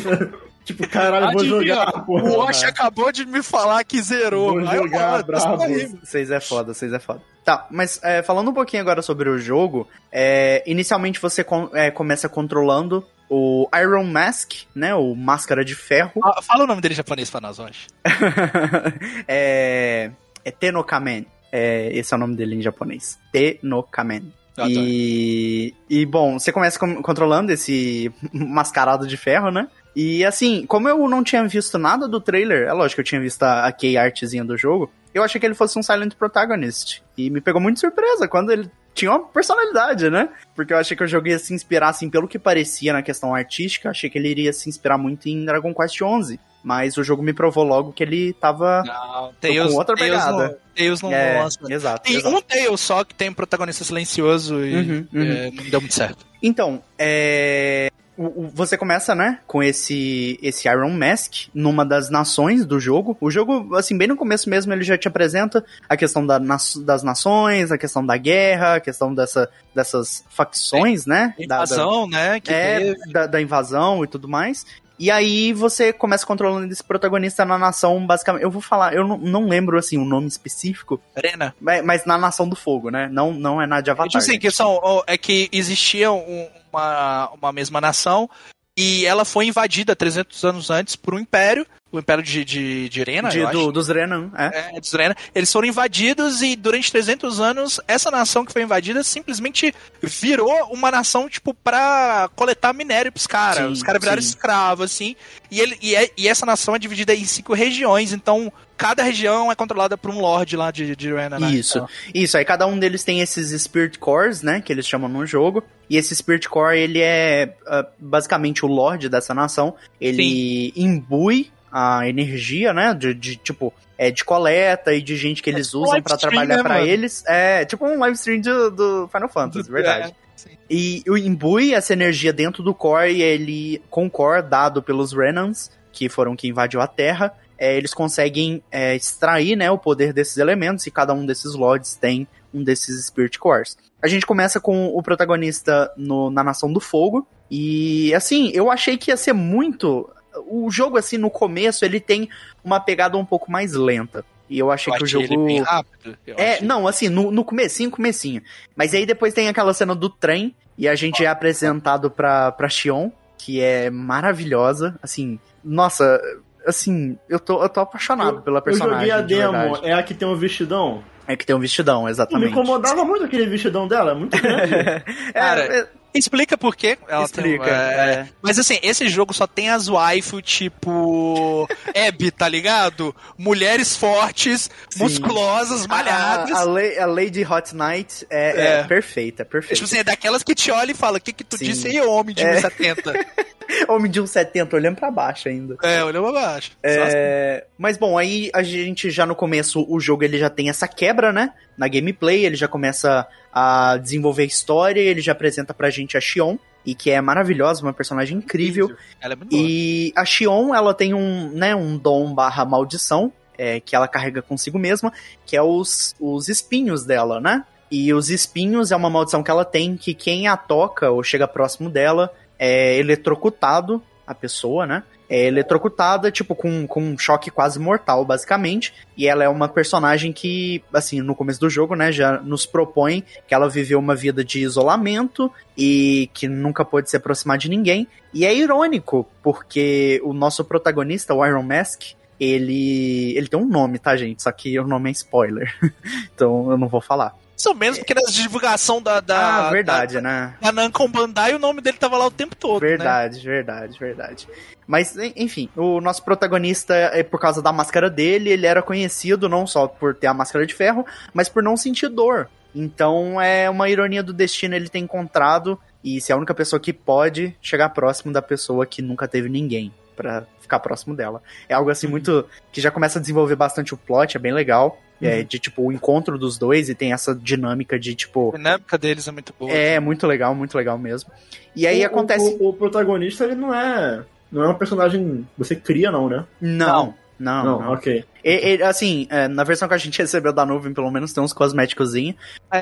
Tipo, caralho, Adivinha, vou jogar. Porra, o Wash acabou de me falar que zerou. Vou jogar, bravo. Vocês é foda, vocês é foda. Tá, mas é, falando um pouquinho agora sobre o jogo, é, inicialmente você com, é, começa controlando o Iron Mask, né? O Máscara de Ferro. Ah, fala o nome dele em japonês pra nós, hoje. é, é Tenokamen. É, esse é o nome dele em japonês. Tenokamen. Tá. e, e, bom, você começa com, controlando esse mascarado de ferro, né? E assim, como eu não tinha visto nada do trailer, é lógico que eu tinha visto a, a key artzinha do jogo, eu achei que ele fosse um Silent Protagonist. E me pegou muito surpresa quando ele tinha uma personalidade, né? Porque eu achei que o jogo ia se inspirar, assim, pelo que parecia na questão artística, achei que ele iria se inspirar muito em Dragon Quest XI. Mas o jogo me provou logo que ele tava não, Tails, com outra pegada. Tails não, é, não Exato. Tem exato. um Tails só que tem um protagonista silencioso e uhum, uhum. É, não deu muito certo. Então, é você começa, né, com esse, esse Iron Mask numa das nações do jogo. O jogo, assim, bem no começo mesmo, ele já te apresenta a questão da, das nações, a questão da guerra, a questão dessa, dessas facções, é, né? Invasão, da, da, né? É, da, da invasão e tudo mais. E aí você começa controlando esse protagonista na nação, basicamente. Eu vou falar, eu não, não lembro assim o um nome específico. Arena. Mas, mas, na Nação do Fogo, né? Não, não é na de Avatar. Eu sei que são, é que existia um, uma, uma mesma nação e ela foi invadida 300 anos antes por um império o Império de, de, de Irena, de, do, dos Renan, é. é dos Renan. Eles foram invadidos e durante 300 anos, essa nação que foi invadida simplesmente virou uma nação, tipo, pra coletar minério pros caras. Os caras viraram escravos, assim. E, ele, e, é, e, essa nação é dividida em cinco regiões, então cada região é controlada por um lord lá de, de Irena, né? Isso, então. isso. Aí cada um deles tem esses Spirit Cores, né, que eles chamam no jogo. E esse Spirit Core, ele é uh, basicamente o lord dessa nação. Ele Sim. imbui a energia, né? De, de, tipo, é, de coleta e de gente que eles é usam para trabalhar né, para eles. É tipo um live stream do, do Final Fantasy, verdade. É, e o imbui essa energia dentro do core e ele, com o core dado pelos Renans, que foram que invadiu a Terra, é, eles conseguem é, extrair né, o poder desses elementos e cada um desses lords tem um desses Spirit Cores. A gente começa com o protagonista no, na Nação do Fogo. E assim, eu achei que ia ser muito o jogo, assim, no começo, ele tem uma pegada um pouco mais lenta. E eu achei eu que o jogo. Ele bem rápido. é, achei... não, assim, no, no comecinho, comecinho. Mas aí depois tem aquela cena do trem, e a gente é apresentado pra, pra Xion, que é maravilhosa. Assim, nossa, assim, eu tô, eu tô apaixonado eu, pela personagem. Eu joguei a demo, é a que tem um vestidão? É que tem um vestidão, exatamente. Me incomodava muito aquele vestidão dela, é muito grande. é, Cara, é, Explica por quê. Ela Explica. Tem, é, é. Mas assim, esse jogo só tem as waifu tipo. Abby, tá ligado? Mulheres fortes, Sim. musculosas, malhadas. A, a, a, Lady Hot Knight é, é. é perfeita, perfeita. Tipo assim, é daquelas que te olha e fala: o que, que tu Sim. disse aí, homem de é. 1,70? homem de 1,70, olhando pra baixo ainda. É, olhando pra baixo. É... Mas bom, aí a gente já no começo, o jogo ele já tem essa quebra, né? Na gameplay, ele já começa a desenvolver a história, ele já apresenta pra gente a Xion, e que é maravilhosa, uma personagem incrível. Ela é muito boa. E a Xion, ela tem um, né, um dom barra maldição, é, que ela carrega consigo mesma, que é os, os espinhos dela, né? E os espinhos é uma maldição que ela tem, que quem a toca ou chega próximo dela é eletrocutado, a pessoa, né? é eletrocutada, tipo, com, com um choque quase mortal, basicamente. E ela é uma personagem que, assim, no começo do jogo, né, já nos propõe que ela viveu uma vida de isolamento e que nunca pôde se aproximar de ninguém. E é irônico, porque o nosso protagonista, o Iron Mask, ele, ele tem um nome, tá, gente? Só que o nome é spoiler. então eu não vou falar. Isso mesmo, porque na divulgação da. da ah, verdade, da, né? Da Namco Bandai, o nome dele tava lá o tempo todo. Verdade, né? verdade, verdade. Mas, enfim, o nosso protagonista, é por causa da máscara dele, ele era conhecido não só por ter a máscara de ferro, mas por não sentir dor. Então é uma ironia do destino ele ter encontrado e ser a única pessoa que pode chegar próximo da pessoa que nunca teve ninguém para ficar próximo dela. É algo assim uhum. muito. que já começa a desenvolver bastante o plot, é bem legal. É, uhum. De tipo o encontro dos dois e tem essa dinâmica de tipo. A dinâmica deles é muito boa. É, muito legal, muito legal mesmo. E aí o, acontece. O, o, protagonista, ele não é. Não é um personagem. Você cria, não, né? Não. Não, não, não. ok. E, e, assim, é, na versão que a gente recebeu da nuvem, pelo menos tem uns cosméticos, é.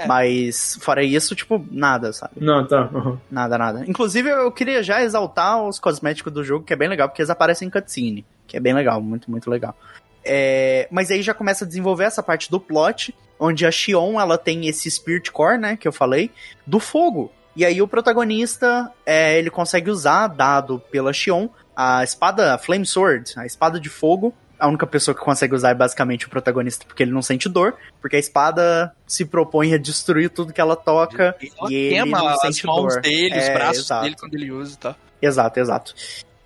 mas fora isso, tipo, nada, sabe? Não, tá. Uhum. Nada, nada. Inclusive, eu queria já exaltar os cosméticos do jogo, que é bem legal, porque eles aparecem em cutscene, que é bem legal, muito, muito legal. É, mas aí já começa a desenvolver essa parte do plot, onde a Xion, ela tem esse Spirit Core, né, que eu falei, do fogo. E aí o protagonista, é, ele consegue usar, dado pela Xion, a espada Flame Sword, a espada de fogo, a única pessoa que consegue usar é basicamente o protagonista, porque ele não sente dor, porque a espada se propõe a destruir tudo que ela toca e, e ele não sente dor. dele, é, os braços exato. dele quando ele usa, tá? Exato, exato.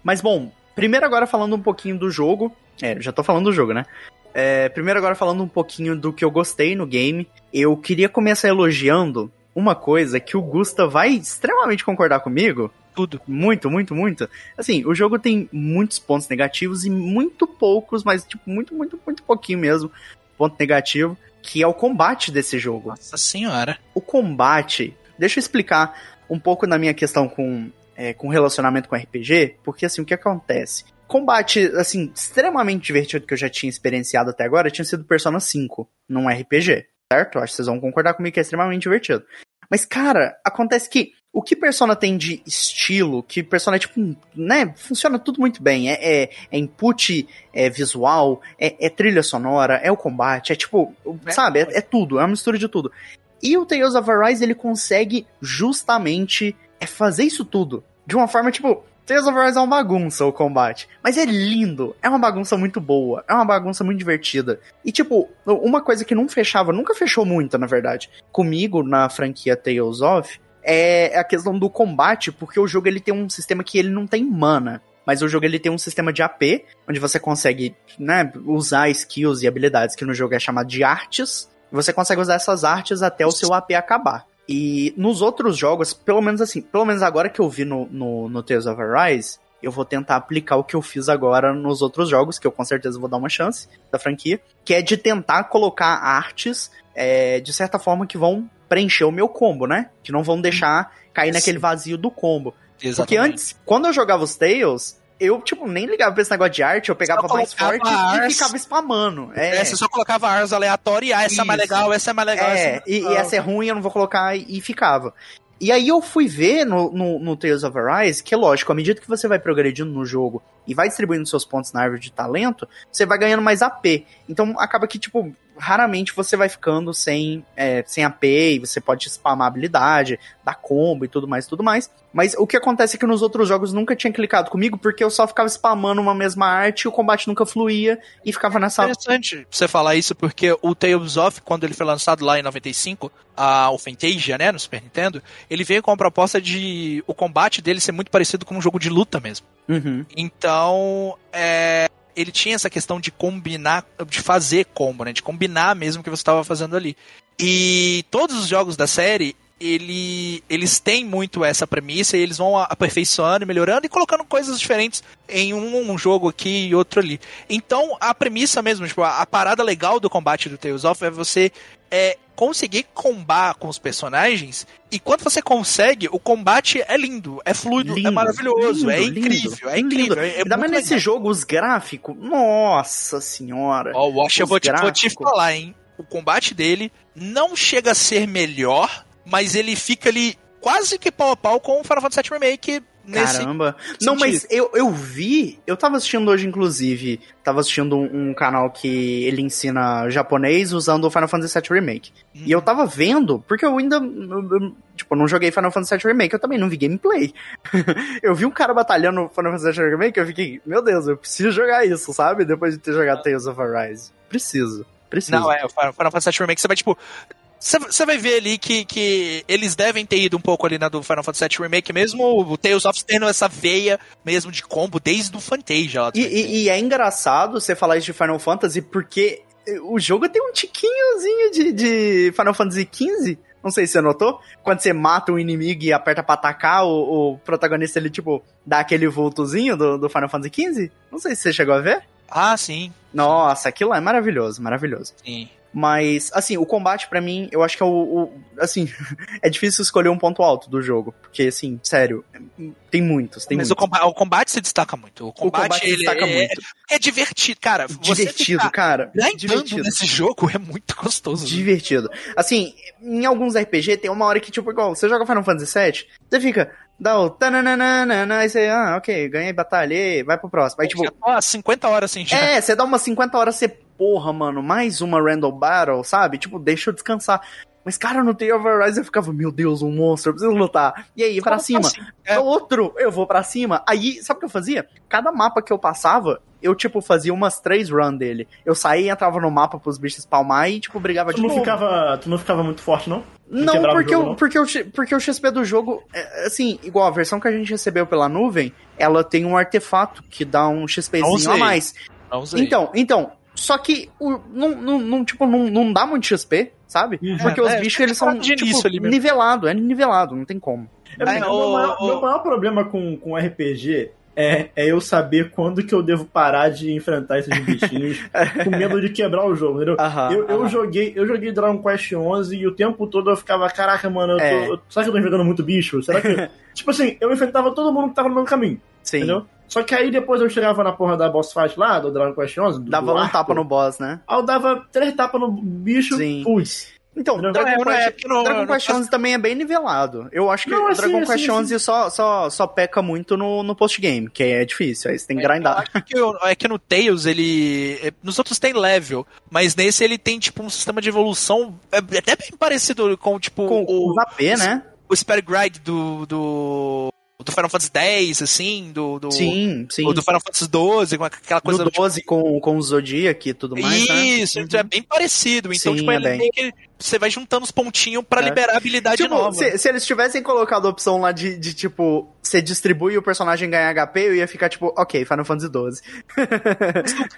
Mas bom, primeiro agora falando um pouquinho do jogo, é, já tô falando do jogo, né? É, primeiro agora falando um pouquinho do que eu gostei no game, eu queria começar elogiando uma coisa que o Gusta vai extremamente concordar comigo, tudo. Muito, muito, muito. Assim, o jogo tem muitos pontos negativos e muito poucos, mas tipo, muito, muito, muito pouquinho mesmo, ponto negativo, que é o combate desse jogo. Nossa senhora. O combate, deixa eu explicar um pouco na minha questão com é, com relacionamento com RPG, porque assim, o que acontece? Combate, assim, extremamente divertido que eu já tinha experienciado até agora tinha sido Persona 5 num RPG, certo? Acho que vocês vão concordar comigo que é extremamente divertido. Mas, cara, acontece que o que Persona tem de estilo, que Persona é tipo, né, funciona tudo muito bem. É, é, é input é visual, é, é, trilha sonora, é o combate, é tipo, sabe, é, é, tudo, é uma mistura de tudo. E o Tales of Arise, ele consegue justamente é fazer isso tudo. De uma forma, tipo, Tales of Arise é uma bagunça o combate. Mas é lindo. É uma bagunça muito boa. É uma bagunça muito divertida. E, tipo, uma coisa que não fechava, nunca fechou muito, na verdade, comigo na franquia Tales of, é a questão do combate, porque o jogo ele tem um sistema que ele não tem mana. Mas o jogo ele tem um sistema de AP, onde você consegue né, usar skills e habilidades que no jogo é chamado de artes. Você consegue usar essas artes até o seu AP acabar. E nos outros jogos, pelo menos assim, pelo menos agora que eu vi no, no, no Tales of Arise, eu vou tentar aplicar o que eu fiz agora nos outros jogos, que eu com certeza vou dar uma chance da franquia, que é de tentar colocar artes é, de certa forma que vão preencher o meu combo, né? Que não vão deixar cair naquele vazio do combo. Exatamente. Porque antes, quando eu jogava os Tales, eu, tipo, nem ligava pra esse negócio de arte, eu pegava mais forte ars... e ficava spamando. É. é, você só colocava ars aleatório e ah, essa Isso. é mais legal, essa é mais legal. É, é e, e, essa é ruim, eu não vou colocar, e, e ficava. E aí eu fui ver no, no, no, Tales of Arise que, lógico, à medida que você vai progredindo no jogo e vai distribuindo seus pontos na árvore de talento, você vai ganhando mais AP. Então acaba que, tipo, raramente você vai ficando sem, é, sem AP e você pode spamar habilidade, dar combo e tudo mais tudo mais. Mas o que acontece é que nos outros jogos nunca tinha clicado comigo porque eu só ficava spamando uma mesma arte e o combate nunca fluía e ficava nessa. Interessante você falar isso porque o Tales of, quando ele foi lançado lá em 95, a, o Fantasia, né, no Super Nintendo, ele veio com a proposta de o combate dele ser muito parecido com um jogo de luta mesmo. Uhum. Então, é, ele tinha essa questão de combinar, de fazer combo, né? De combinar mesmo o que você estava fazendo ali. E todos os jogos da série, ele, eles têm muito essa premissa e eles vão aperfeiçoando e melhorando e colocando coisas diferentes em um, um jogo aqui e outro ali. Então, a premissa mesmo, tipo, a, a parada legal do combate do Tales of é você é, conseguir combar com os personagens. E quando você consegue, o combate é lindo, é fluido, é lindo, é maravilhoso, lindo, é incrível, lindo, é incrível. Lindo. É, Ainda mais nesse jogo, os gráficos, nossa senhora. Ó, oh, eu vou te, vou te falar, hein? O combate dele não chega a ser melhor, mas ele fica ali quase que pau a pau com o Final Fantasy VII Remake Caramba. Não, mas eu, eu vi, eu tava assistindo hoje, inclusive, tava assistindo um, um canal que ele ensina japonês usando o Final Fantasy VII Remake. Hum. E eu tava vendo, porque eu ainda, eu, tipo, não joguei Final Fantasy VII Remake, eu também não vi gameplay. eu vi um cara batalhando Final Fantasy VII Remake, eu fiquei, meu Deus, eu preciso jogar isso, sabe? Depois de ter jogado Tales of Arise. Preciso. Preciso. Não, é, o Final Fantasy VII Remake, você vai, tipo, você vai ver ali que, que eles devem ter ido um pouco ali na do Final Fantasy VII Remake, mesmo o Tales of tendo essa veia mesmo de combo desde o Fantasia. Lá e, e, e, é engraçado você falar isso de Final Fantasy porque o jogo tem um tiquinhozinho de, de Final Fantasy XV. Não sei se você notou. Quando você mata um inimigo e aperta pra atacar, o, o protagonista ele, tipo, dá aquele vultozinho do, do Final Fantasy XV. Não sei se você chegou a ver. Ah, sim. Nossa, aquilo é maravilhoso, maravilhoso. Sim. Mas, assim, o combate para mim, eu acho que é o, o, Assim, é difícil escolher um ponto alto do jogo. Porque, assim, sério, tem muitos. Tem Mas muitos. O, combate, o, combate, se destaca muito. O combate, o combate se destaca é, muito. É, é divertido, cara. Divertido, cara. Divertido. nesse jogo é muito gostoso. Né? Divertido. Né? Assim, em alguns RPG tem uma hora que, tipo, igual, você joga Final Fantasy VII, você fica, dá o tananana, aí você, ah, ok, ganhei batalha, vai pro próximo. Aí, tipo. Já 50 horas assim já. É, você dá umas 50 horas, você, porra, mano, mais uma Randall Battle, sabe? Tipo, deixa eu descansar. Mas, cara, no Day of Rise eu ficava, meu Deus, um monstro, eu preciso lutar. E aí, pra cima. Assim? É. Outro, eu vou pra cima. Aí, sabe o que eu fazia? Cada mapa que eu passava, eu, tipo, fazia umas três runs dele. Eu saía e entrava no mapa pros bichos spawnar e, tipo, brigava tu de não novo. Ficava, tu não ficava muito forte, não? Não, porque, jogo, eu, não? Porque, o, porque o XP do jogo, é, assim, igual a versão que a gente recebeu pela nuvem, ela tem um artefato que dá um XPzinho a mais. Então, então, só que o, não, não, não, tipo, não, não dá muito XP, sabe? Uhum. Porque os é, bichos, eles são, tipo, nivelado, é nivelado, não tem como. É, é, o, meu, maior, o... meu, maior, problema com, com RPG é, é eu saber quando que eu devo parar de enfrentar esses bichinhos com medo de quebrar o jogo, entendeu? Aham, eu, eu aham. joguei, eu joguei Dragon Quest 11 e o tempo todo eu ficava, caraca, mano, eu tô, É. eu- será que eu tô enfrentando muito bicho? Será que tipo assim, eu enfrentava todo mundo que tava no meu caminho, Sim. entendeu? Só que aí depois eu chegava na porra da boss fight lá, do Dragon Quest 11, do, Dava do um arco, tapa no boss, né? Aí eu dava três tapas no bicho, Sim. putz. Então, Não, Dragon, é, não é, Quest, no- Dragon Quest caso- 11 também é bem nivelado. Eu acho que Não, o assim, Dragon assim, Quest assim. 11 Só, só, só peca muito no, no post-game, que é difícil, aí você tem que Eu grindar. que, o- é que no Tails ele. é, Nos outros tem level, mas nesse ele tem tipo um sistema de evolução é até bem parecido com tipo Com, o, os AP, né? o Spare Gride do, do. Do Final Fantasy X, assim, do. do Sim, sim. ou do Final Fantasy XII, com aquela coisa do 12 com, com o Zodiac e tudo mais, né? Isso, então é bem parecido. Então, Sim, tipo, é ele bem. que você vai juntando os pontinhos pra É. liberar a habilidade Tipo, nova. se, se eles tivessem colocado a opção lá de, de, tipo, você distribui o personagem ganhar HP, eu ia ficar tipo, ok, Final Fantasy 12.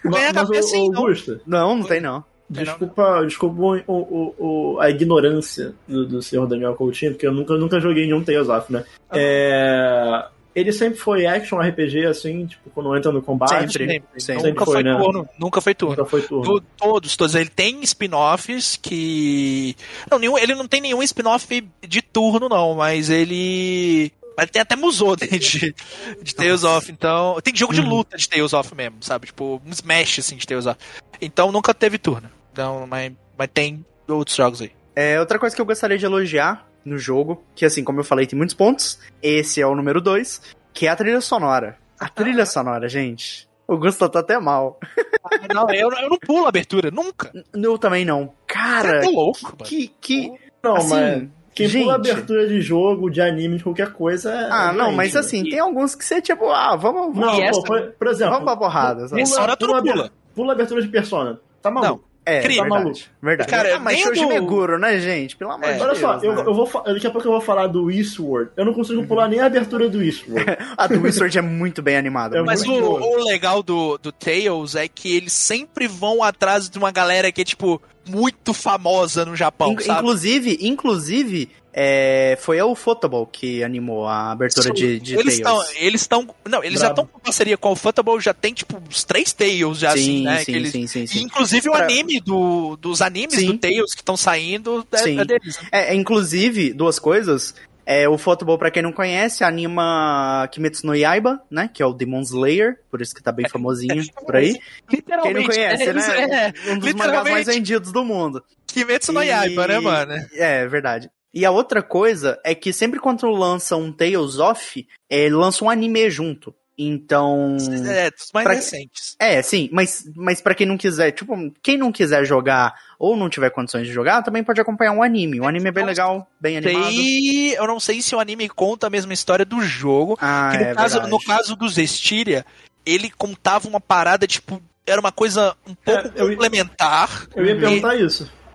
Ganha Mas, HP sim, não. Augusto, Não, não tem não. Desculpa, desculpa o, o- o- a ignorância do, do senhor Daniel Coutinho, porque eu nunca, nunca joguei nenhum Tales of, né? Ah. É, ele sempre foi action RPG, assim, tipo, quando entra no combate. Sempre. Sempre. Sempre Nunca foi, foi, né? turno. Nunca foi turno. Nunca foi turno. Do- todos, todos. Ele tem spin-offs que. Não, nenhum, ele não tem nenhum spin-off de turno, não, mas ele. Mas tem até musou né, de, de Tales of, então. Tem jogo de Uhum. luta de Tales of mesmo, sabe? Tipo, um smash assim de Tales of. Então nunca teve turno. Então, mas, mas tem outros jogos aí. É, outra coisa que eu gostaria de elogiar no jogo, que assim, como eu falei, tem muitos pontos. Esse é o número 2, que é a trilha sonora. A trilha sonora, gente. O Gusto tá até mal. Não, eu, eu não pulo a abertura, nunca. Eu também não. Cara, Você é louco, mano. que. que Não, assim, mas quem gente. pula abertura de jogo, de anime, de qualquer coisa. é Ah, não, mas né? assim, tem alguns que você, tipo, ah, vamos. vamos Não, E essa- pô, por, por exemplo. Vamos pra porrada? Essa hora tu não aber- pula. Pula a abertura de persona. Tá maluco? É, Incrível. verdade. Tá maluco. verdade. Cara, ah, mas Shoji do- Meguro, né, gente? Pelo amor É. de Olha Deus. só, eu, né? eu vou, fa- daqui a pouco eu vou falar do Eastward. Eu não consigo pular nem a abertura do Eastward. A do Wizard é muito bem animada. É Mas o, o legal do, do Tails é que eles sempre vão atrás de uma galera que é, tipo, muito famosa no Japão, In- sabe? inclusive, inclusive, é, foi a Ufotable que animou a abertura de, de eles Tales. eles estão, não, eles já Brabo. estão com parceria com o Ufotable, já tem tipo uns três Tails já assim, sim, né? sim, eles- sim, sim, sim. inclusive o anime do, dos animes Sim. do Tails que estão saindo é, é deles. É, é, inclusive, duas coisas. É, o Fotoball, pra quem não conhece, anima Kimetsu no Yaiba, né? Que é o Demon Slayer, por isso que tá bem famosinho por aí. Quem não conhece, eles- né? É, um dos mangás mais vendidos do mundo. Kimetsu no E- Yaiba, né, mano? É, verdade. E a outra coisa é que sempre quando lança um Tales of, é, lança um anime junto. Então. É, dos mais Pra- recentes. É, sim, mas, mas para quem não quiser, tipo, quem não quiser jogar ou não tiver condições de jogar, também pode acompanhar um anime. O anime é bem legal, bem animado. Sei, eu não sei se o anime conta a mesma história do jogo, Ah, que no, é caso, verdade. no caso do Zestiria, ele contava uma parada, tipo, era uma coisa um pouco É, eu- complementar. Eu ia E- perguntar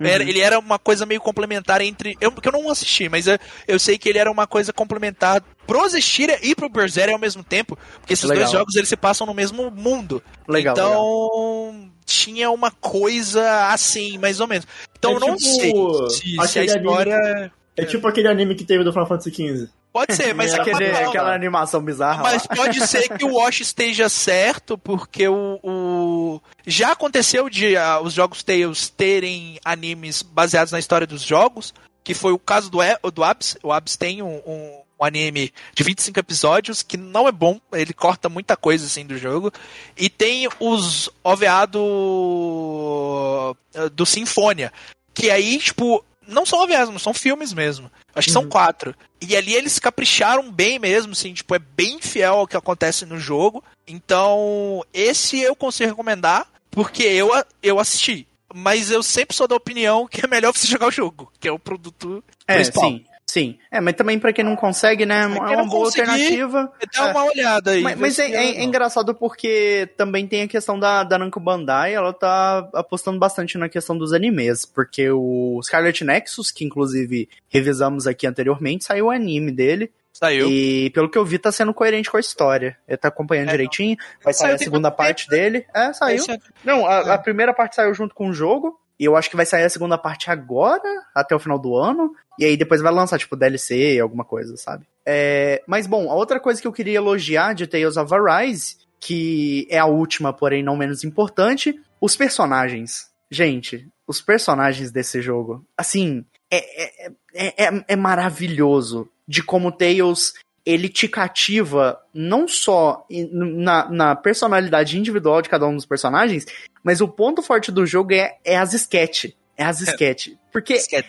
isso. era- Uhum. ele era uma coisa meio complementar entre. Eu, porque eu não assisti, mas eu, eu sei que ele era uma coisa complementar pro Zestiria e pro Berserk ao mesmo tempo. Porque esses Legal. dois jogos eles se passam no mesmo mundo. Legal, então. legal. Tinha uma coisa assim, mais ou menos. Então É eu não tipo sei se, se a aquele anime história. É tipo aquele anime que teve do Final Fantasy XV. Pode ser, mas É Aquele- aquela animação bizarra. lá. Mas pode ser que o Wash esteja certo, porque o, o- já aconteceu de ah, os jogos Tales terem animes baseados na história dos jogos, que foi o caso do, E- do Abs. O Abs tem um, um- um anime de 25 episódios que não é bom, ele corta muita coisa assim do jogo. E tem os OVA do, do Sinfonia, que aí, tipo, não são OVAs, são filmes mesmo. Acho que são Uhum. quatro. E ali eles capricharam bem mesmo, assim, tipo, é bem fiel ao que acontece no jogo. Então, esse eu consigo recomendar, porque eu, eu assisti. Mas eu sempre sou da opinião que é melhor você jogar o jogo, que é o produto É, principal. sim, sim. É, mas também pra quem não consegue, né, é uma boa alternativa. Dá É. uma olhada aí. Mas, mas é, é- é engraçado porque também tem a questão da, da Namco Bandai, ela tá apostando bastante na questão dos animes, porque o Scarlet Nexus, que inclusive revisamos aqui anteriormente, saiu o anime dele, Saiu. e pelo que eu vi tá sendo coerente com a história. Ele tá acompanhando É, direitinho, vai sair a segunda parte dele. É, saiu. É- Não, a, a primeira parte saiu junto com o jogo, E eu acho que vai sair a segunda parte agora, até o final do ano. E aí depois vai lançar, tipo, DLC, alguma coisa, sabe? É, mas bom, a outra coisa que eu queria elogiar de Tales of Arise, que é a última, porém não menos importante, os personagens. Gente, os personagens desse jogo, assim, é, é, é, é maravilhoso de como Tails ele te cativa não só na, na, personalidade individual de cada um dos personagens, mas o ponto forte do jogo é, é as sketch. É as sketch. Porque é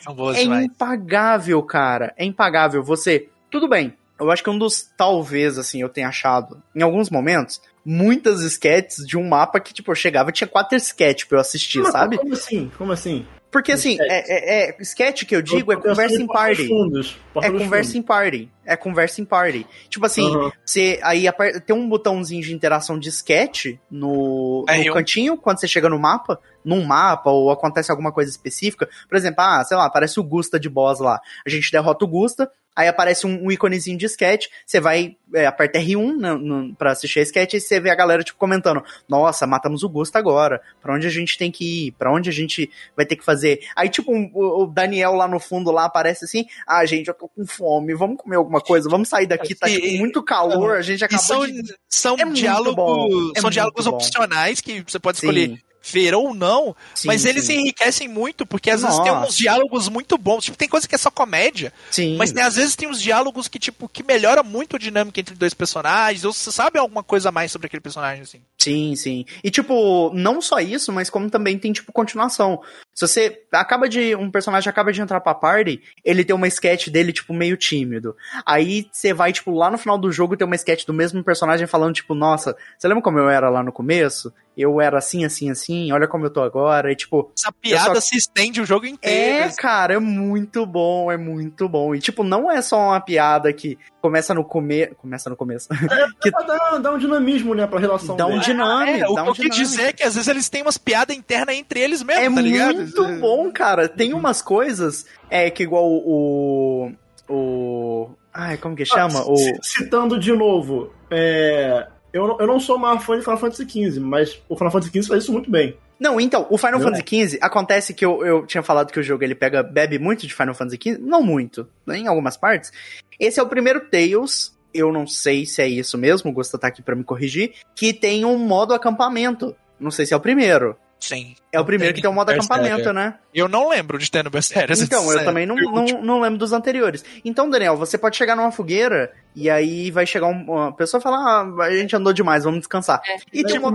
demais. impagável, cara. É impagável. Você. Tudo bem. Eu acho que um dos, talvez, assim, eu tenha achado, em alguns momentos, muitas sketches de um mapa que, tipo, eu chegava e tinha quatro sketches pra eu assistir, Mas, sabe? Como assim? Como assim? Porque assim, é, é, é, sketch que eu digo é conversa em party. Fundos, é conversa em party. É conversa em party. Tipo assim, uhum. você aí tem um botãozinho de interação de sketch no, é, no eu... cantinho quando você chega no mapa, num mapa ou acontece alguma coisa específica. Por exemplo, ah, sei lá, aparece o Gusta de boss lá. A gente derrota o Gusta, aí aparece um, um íconezinho de sketch, você vai, é, aperta R1 no, no, pra assistir a sketch e você vê a galera, tipo, comentando, nossa, matamos o Gusta agora, pra onde a gente tem que ir, pra onde a gente vai ter que fazer. Aí, tipo, um, o Daniel lá no fundo lá aparece assim, ah, gente, eu tô com fome, vamos comer alguma coisa, vamos sair daqui, tá tipo, muito calor, a gente acabou são, de... São é diálogos, é são diálogos opcionais que você pode escolher. Sim ver ou não, sim, mas eles enriquecem muito, porque às Nossa. vezes tem uns diálogos muito bons. Tipo, tem coisa que é só comédia, sim. mas tem, às vezes tem uns diálogos que, tipo, que melhora muito a dinâmica entre dois personagens, ou você sabe alguma coisa a mais sobre aquele personagem, assim. Sim, sim. E, tipo, não só isso, mas como também tem, tipo, continuação. Se você acaba de. Um personagem acaba de entrar pra party, ele tem uma sketch dele, tipo, meio tímido. Aí você vai, tipo, lá no final do jogo tem uma sketch do mesmo personagem falando, tipo, nossa, você lembra como eu era lá no começo? Eu era assim, assim, assim, olha como eu tô agora. E, tipo. Essa piada só... se estende o jogo inteiro. É, cara, é muito bom, é muito bom. E, tipo, não é só uma piada que começa no começo. Começa no começo. É, que... dá, dá um dinamismo, né, pra relação. Dá um dinamismo. É, o que eu quis dizer é que às vezes eles têm umas piadas internas entre eles mesmo, é tá ligado? muito bom, cara. Tem umas coisas. É que igual o. O. Ai, como que chama? Ah, o... Citando de novo, é, eu, eu não sou maior fã de Final Fantasy XV, mas o Final Fantasy XV faz isso muito bem. Não, então, o Final Fantasy XV, acontece que eu, eu tinha falado que o jogo ele pega, bebe muito de Final Fantasy XV, não muito, em algumas partes. Esse é o primeiro Tales eu não sei se é isso mesmo, o Gusta tá aqui pra me corrigir, que tem um modo acampamento. Não sei se é o primeiro. Sim. É o primeiro que tem um modo acampamento, né? Eu não lembro de ter no Berserk. Então, eu também não, não, não, lembro dos anteriores. Então, Daniel, você pode chegar numa fogueira e aí vai chegar uma pessoa e falar: ah, a gente andou demais, vamos descansar. É, e tem uma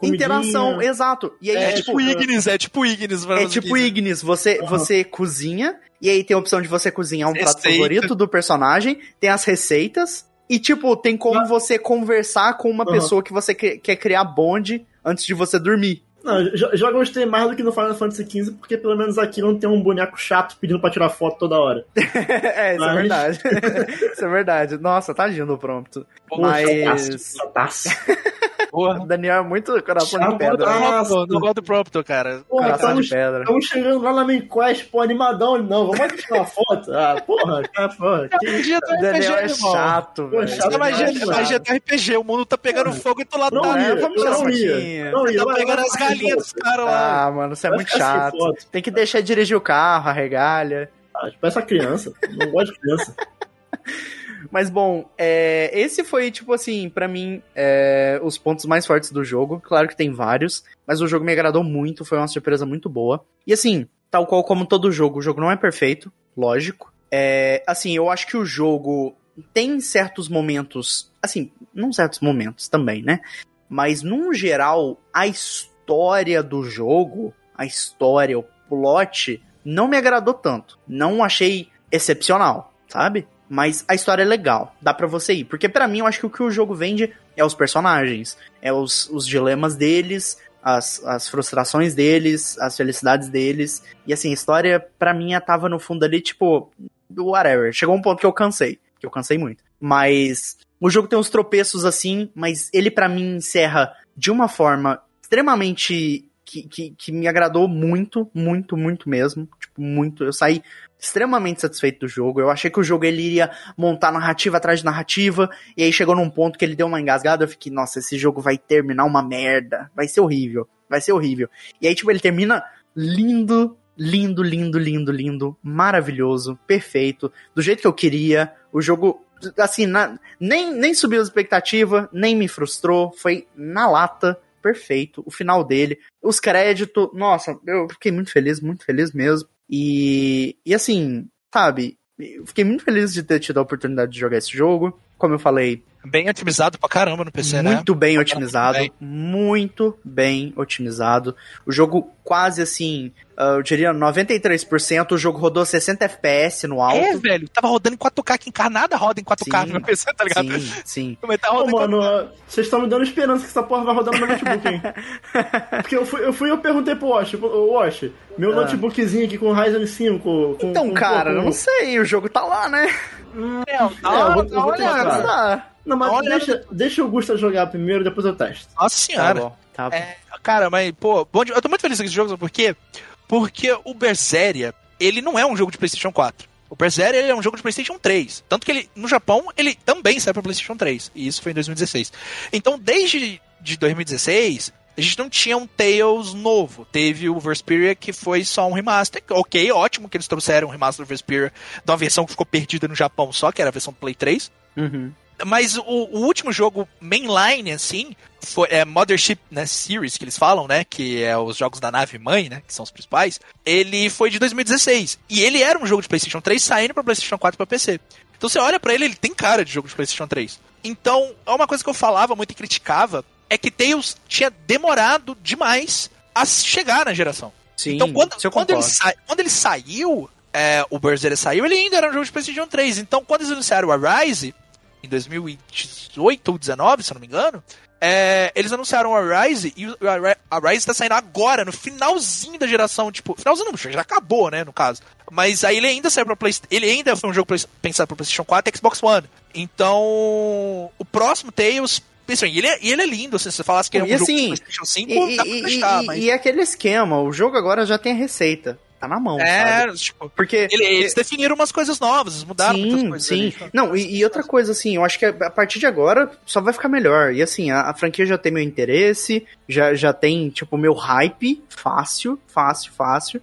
vidinha. Interação, exato. E aí, é, tipo, tipo Ignis, é tipo Ignis. É tipo Ignis, você, uhum. você cozinha, e aí tem a opção de você cozinhar um Receita. prato favorito do personagem, tem as receitas, e tipo, tem como você conversar com uma uhum. pessoa que você quer criar bonde antes de você dormir. Não, já, já, gostei mais do que no Final Fantasy XV, porque pelo menos aqui não tem um boneco chato pedindo pra tirar foto toda hora. é, isso é Mas... é verdade. isso é verdade. Nossa, tá agindo o prompto. Mas. Fantástico. Porra. O Daniel é muito coração de pedra. Não, não gosto do Prompto, cara. Porra, coração estamos, de pedra. Estamos chegando lá na main quest, pô, animadão. Não, vamos tirar uma foto. Ah, porra, cara, porra. O Daniel é chato, velho. Você imagina RPG, o mundo tá pegando fogo e tu lá tá. Ia, vamos tirar uma fotinha. Não ia, tá pegando as galinhas dos caras lá. Ah, mano, você é muito chato. Tem que deixar dirigir o carro, a regalha. Ah, tipo essa criança. Não gosto de criança. Mas bom, é, esse foi, tipo assim, para mim, é, os pontos mais fortes do jogo. Claro que tem vários, mas o jogo me agradou muito, foi uma surpresa muito boa. E assim, tal qual como todo jogo, o jogo não é perfeito, lógico. É, assim, eu acho que o jogo tem certos momentos, assim, não certos momentos também, né? Mas, num geral, a história do jogo, a história, o plot, não me agradou tanto. Não achei excepcional, sabe? Mas a história é legal, dá para você ir. Porque para mim eu acho que o que o jogo vende é os personagens, é os, os dilemas deles, as, as frustrações deles, as felicidades deles. E assim, a história para mim tava no fundo ali, tipo, whatever. Chegou um ponto que eu cansei, que eu cansei muito. Mas o jogo tem uns tropeços assim, mas ele para mim encerra de uma forma extremamente que, que, que, me agradou muito, muito, muito mesmo. Tipo, muito. Eu saí extremamente satisfeito do jogo. Eu achei que o jogo ele iria montar narrativa atrás de narrativa, e aí chegou num ponto que ele deu uma engasgada, eu fiquei, nossa, esse jogo vai terminar uma merda, vai ser horrível, vai ser horrível. E aí, tipo, ele termina lindo, lindo, lindo, lindo, lindo, maravilhoso, perfeito, do jeito que eu queria. O jogo, assim, na, nem, nem subiu a expectativa, nem me frustrou, foi na lata, perfeito. O final dele, os créditos, nossa, eu fiquei muito feliz, muito feliz mesmo. E, e assim, sabe, eu fiquei muito feliz de ter tido a oportunidade de jogar esse jogo. Como eu falei, Bem otimizado pra caramba no PC, muito né? Muito bem otimizado, bem. muito bem otimizado. O jogo quase assim, uh, eu diria 93%, o jogo rodou 60 FPS no alto. É, velho, tava rodando em 4K, aqui encarnada roda em 4K sim, no meu PC, tá ligado? Sim, sim. Tá Ô, mano, vocês estão me dando esperança que essa porra vai rodar no meu notebook, hein? Porque eu fui, eu fui eu perguntei pro Wash, Wash, meu ah. notebookzinho aqui com Ryzen 5. Com, então, com, cara, com... eu não sei, o jogo tá lá, né? Hum, é, tá, é, eu vou, tá. Não, mas Olha... deixa, deixa o Gusta jogar primeiro, depois eu testo. Nossa senhora. Tá bom, tá bom. É, cara, mas, pô, bom, eu tô muito feliz com esse jogo, por quê? Porque o Berseria, ele não é um jogo de PlayStation 4. O Berseria ele é um jogo de PlayStation 3. Tanto que ele, no Japão, ele também saiu para PlayStation 3. E isso foi em 2016. Então, desde de 2016, a gente não tinha um Tales novo. Teve o Vesperia que foi só um remaster. Ok, ótimo que eles trouxeram um remaster do Vesperia de uma versão que ficou perdida no Japão só, que era a versão do Play 3. Uhum. Mas o, o, último jogo mainline, assim, foi é, Mothership né, Series, que eles falam, né? Que é os jogos da nave mãe, né? Que são os principais. Ele foi de 2016. E ele era um jogo de PlayStation 3 saindo para PlayStation 4 e pra PC. Então você olha para ele, ele tem cara de jogo de PlayStation 3. Então, é uma coisa que eu falava muito e criticava é que Tails tinha demorado demais a chegar na geração. Sim, então, quando, quando, ele, sa quando ele saiu, é, o Berserker saiu, ele ainda era um jogo de PlayStation 3. Então, quando eles anunciaram o Rise, em 2018 ou 2019, se eu não me engano, é, eles anunciaram a Rise e a Rise tá saindo agora, no finalzinho da geração, tipo, finalzinho não, já acabou, né, no caso. Mas aí ele ainda saiu pra PlayStation, ele ainda foi um jogo pensado para PlayStation 4 e Xbox One. Então, o próximo Tales Assim, ele é, ele é lindo, assim, se você falasse que é um e jogo assim, de PlayStation 5, e, dá pra e, mas... e aquele esquema, o jogo agora já tem a receita tá na mão. É, sabe? tipo, porque eles definiram umas coisas novas, eles mudaram sim, muitas coisas. Sim, ali. Não, e, e, outra coisa, assim, eu acho que a partir de agora só vai ficar melhor. E assim, a, a, franquia já tem meu interesse, já, já tem, tipo, meu hype fácil, fácil, fácil.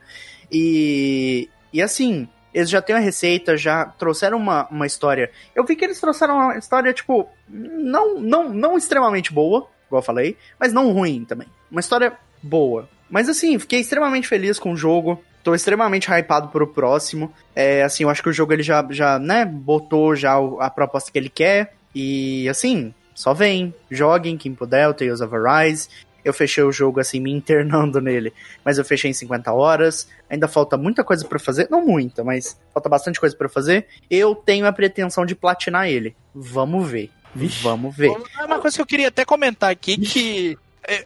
E, e assim, eles já têm a receita, já trouxeram uma, uma história. Eu vi que eles trouxeram uma história, tipo, não, não, não extremamente boa, igual eu falei, mas não ruim também. Uma história boa. Mas assim, fiquei extremamente feliz com o jogo. Tô extremamente hypado pro próximo. É, assim, eu acho que o jogo ele já, já né, botou já a proposta que ele quer. E assim, só vem, joguem quem puder, o Tales of Arise. Eu fechei o jogo assim, me internando nele, mas eu fechei em 50 horas. Ainda falta muita coisa para fazer, não muita, mas falta bastante coisa para fazer. Eu tenho a pretensão de platinar ele. Vamos ver. Vixe. Vamos ver. É uma coisa que eu queria até comentar aqui que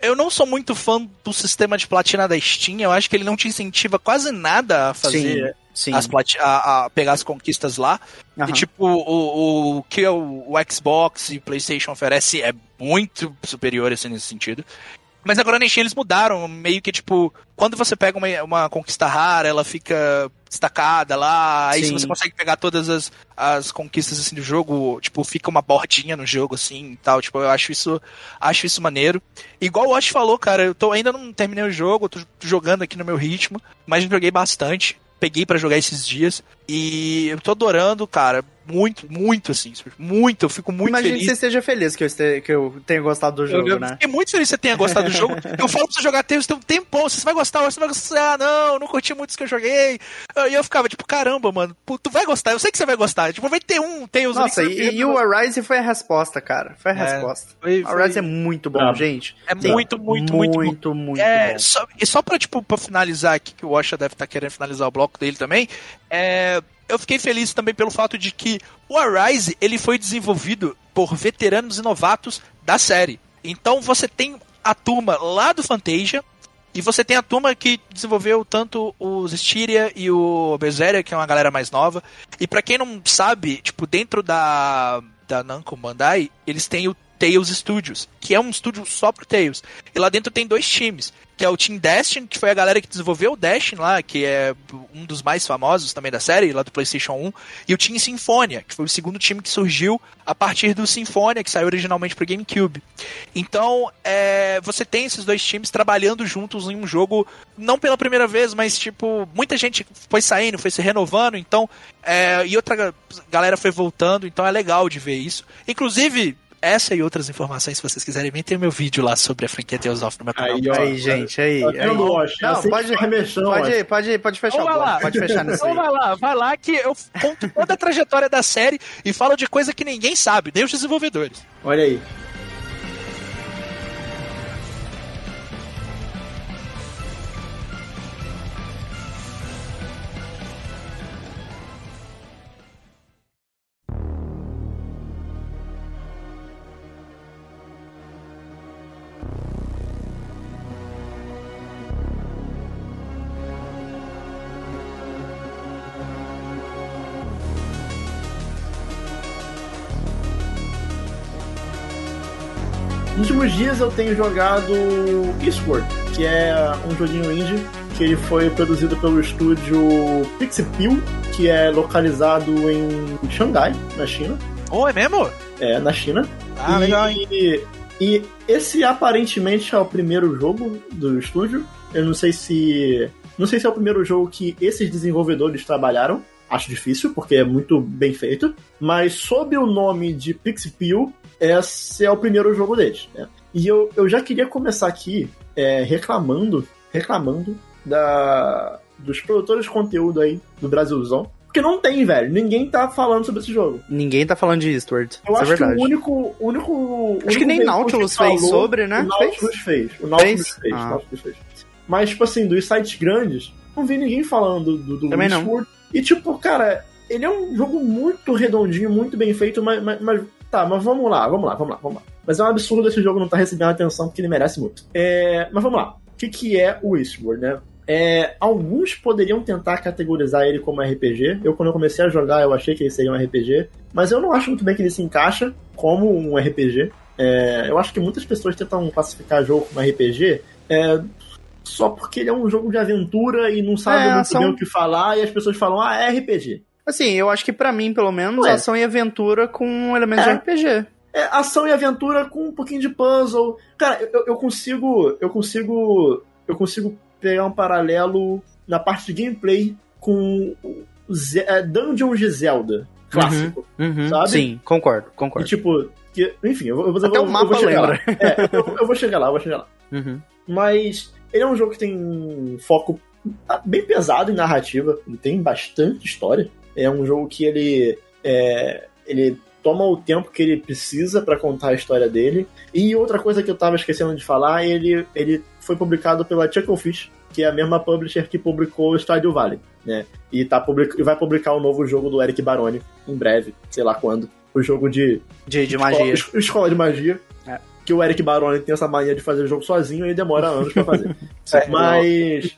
eu não sou muito fã do sistema de platina da Steam. Eu acho que ele não te incentiva quase nada a fazer. Sim, sim. As a, a, pegar as conquistas lá. Uhum. E tipo, o, o que o, o Xbox e PlayStation oferece é muito superior assim, nesse sentido. Mas agora na Steam eles mudaram, meio que tipo, quando você pega uma, uma conquista rara, ela fica destacada lá, aí se você consegue pegar todas as, as conquistas assim do jogo, tipo, fica uma bordinha no jogo assim e tal, tipo, eu acho isso, acho isso maneiro. Igual o Osh falou, cara, eu tô ainda não terminei o jogo, tô jogando aqui no meu ritmo, mas joguei bastante peguei para jogar esses dias e eu tô adorando, cara. Muito, muito assim. Muito, eu fico muito Imagina feliz. que você esteja feliz que eu, este, que eu tenha gostado do jogo, eu, né? Fiquei muito feliz que você tenha gostado do jogo. Eu falo pra você jogar Tails tem um tempão, você vai gostar, você vai gostar. Ah, não, não curti muito os que eu joguei. E eu ficava tipo, caramba, mano, tu vai gostar, eu sei que você vai gostar. Tipo, vai ter um Tails Nossa, ali. Nossa, e, e, o Arise foi a resposta, cara. Foi a é, resposta. Foi, foi... Arise é muito bom, gente. É muito, muito, muito, muito, muito, muito é, bom. Só, e só pra, tipo, pra finalizar aqui, que o Washa deve estar tá querendo finalizar o bloco dele também, é eu fiquei feliz também pelo fato de que o Arise ele foi desenvolvido por veteranos e novatos da série. Então você tem a turma lá do Fantasia e você tem a turma que desenvolveu tanto os Styria e o Berseria, que é uma galera mais nova. E para quem não sabe, tipo, dentro da da Namco Bandai, eles têm o Tails Studios, que é um estúdio só pro Tails. E lá dentro tem dois times que é o Team Destiny, que foi a galera que desenvolveu o Destiny lá, que é um dos mais famosos também da série, lá do PlayStation 1, e o Team Symphonia, que foi o segundo time que surgiu a partir do Symphonia, que saiu originalmente pro GameCube. Então, é, você tem esses dois times trabalhando juntos em um jogo, não pela primeira vez, mas tipo, muita gente foi saindo, foi se renovando, então, é, e outra galera foi voltando, então é legal de ver isso. Inclusive, essa e outras informações, se vocês quiserem ver, tem meu vídeo lá sobre a franquia Tales of no meu canal. Aí, ó, aí gente, aí. aí. Não, não, pode, pode, pode, pode fechar então, lá. Pode fechar nesse então, vai lá, vai lá que eu conto toda a trajetória da série e falo de coisa que ninguém sabe, nem os desenvolvedores. Olha aí. Eu tenho jogado Eastward, que é um joguinho indie que ele foi produzido pelo estúdio Pixipil, que é localizado em Xangai, na China. Oh, é mesmo? É, na China. Ah, e, legal? E, e esse aparentemente é o primeiro jogo do estúdio. Eu não sei se. Não sei se é o primeiro jogo que esses desenvolvedores trabalharam. Acho difícil, porque é muito bem feito. Mas sob o nome de Pixipil, esse é o primeiro jogo deles. Né? E eu, eu já queria começar aqui é, reclamando, reclamando da, dos produtores de conteúdo aí do Brasilzão. Porque não tem, velho. Ninguém tá falando sobre esse jogo. Ninguém tá falando de Eastward. Eu Isso acho é que o único. único acho que nem Nautilus fez falou, sobre, né? O Nautilus fez. fez. O Nautilus fez. fez. Ah. Nautilus fez. Mas, tipo assim, dos sites grandes, não vi ninguém falando do, do Também Eastward. Não. E, tipo, cara, ele é um jogo muito redondinho, muito bem feito, mas, mas, mas Tá, mas vamos lá, vamos lá, vamos lá, vamos lá. Mas é um absurdo esse jogo não estar tá recebendo atenção porque ele merece muito. É, mas vamos lá. O que, que é o Eastward, né? É, alguns poderiam tentar categorizar ele como RPG. Eu, quando eu comecei a jogar, eu achei que ele seria um RPG. Mas eu não acho muito bem que ele se encaixa como um RPG. É, eu acho que muitas pessoas tentam classificar jogo como RPG é, só porque ele é um jogo de aventura e não sabe é, muito bem o que falar e as pessoas falam, ah, é RPG. Assim, eu acho que para mim, pelo menos, Ué. ação e aventura com elementos é. de RPG. É, ação e aventura com um pouquinho de puzzle. Cara, eu, eu consigo. Eu consigo. Eu consigo pegar um paralelo na parte de gameplay com Ze é, Dungeon de Zelda clássico. Uhum, uhum, sabe? Sim, concordo, concordo. E, tipo, que, enfim, eu, eu, Até eu, o mapa eu vou chegar lembra. lá. É, eu, eu, vou chegar lá, eu vou chegar lá. Uhum. Mas ele é um jogo que tem um foco bem pesado em narrativa, ele tem bastante história. É um jogo que ele, é, ele toma o tempo que ele precisa para contar a história dele. E outra coisa que eu tava esquecendo de falar, ele, ele foi publicado pela Chucklefish, que é a mesma publisher que publicou Stardew Valley, né? E, tá public... vai publicar o um novo jogo do Eric Baroni em breve, sei lá quando. O jogo de... De, de magia. Escola, escola de magia. Que o Eric Baroni tem essa mania de fazer o jogo sozinho e demora anos pra fazer. é, mas.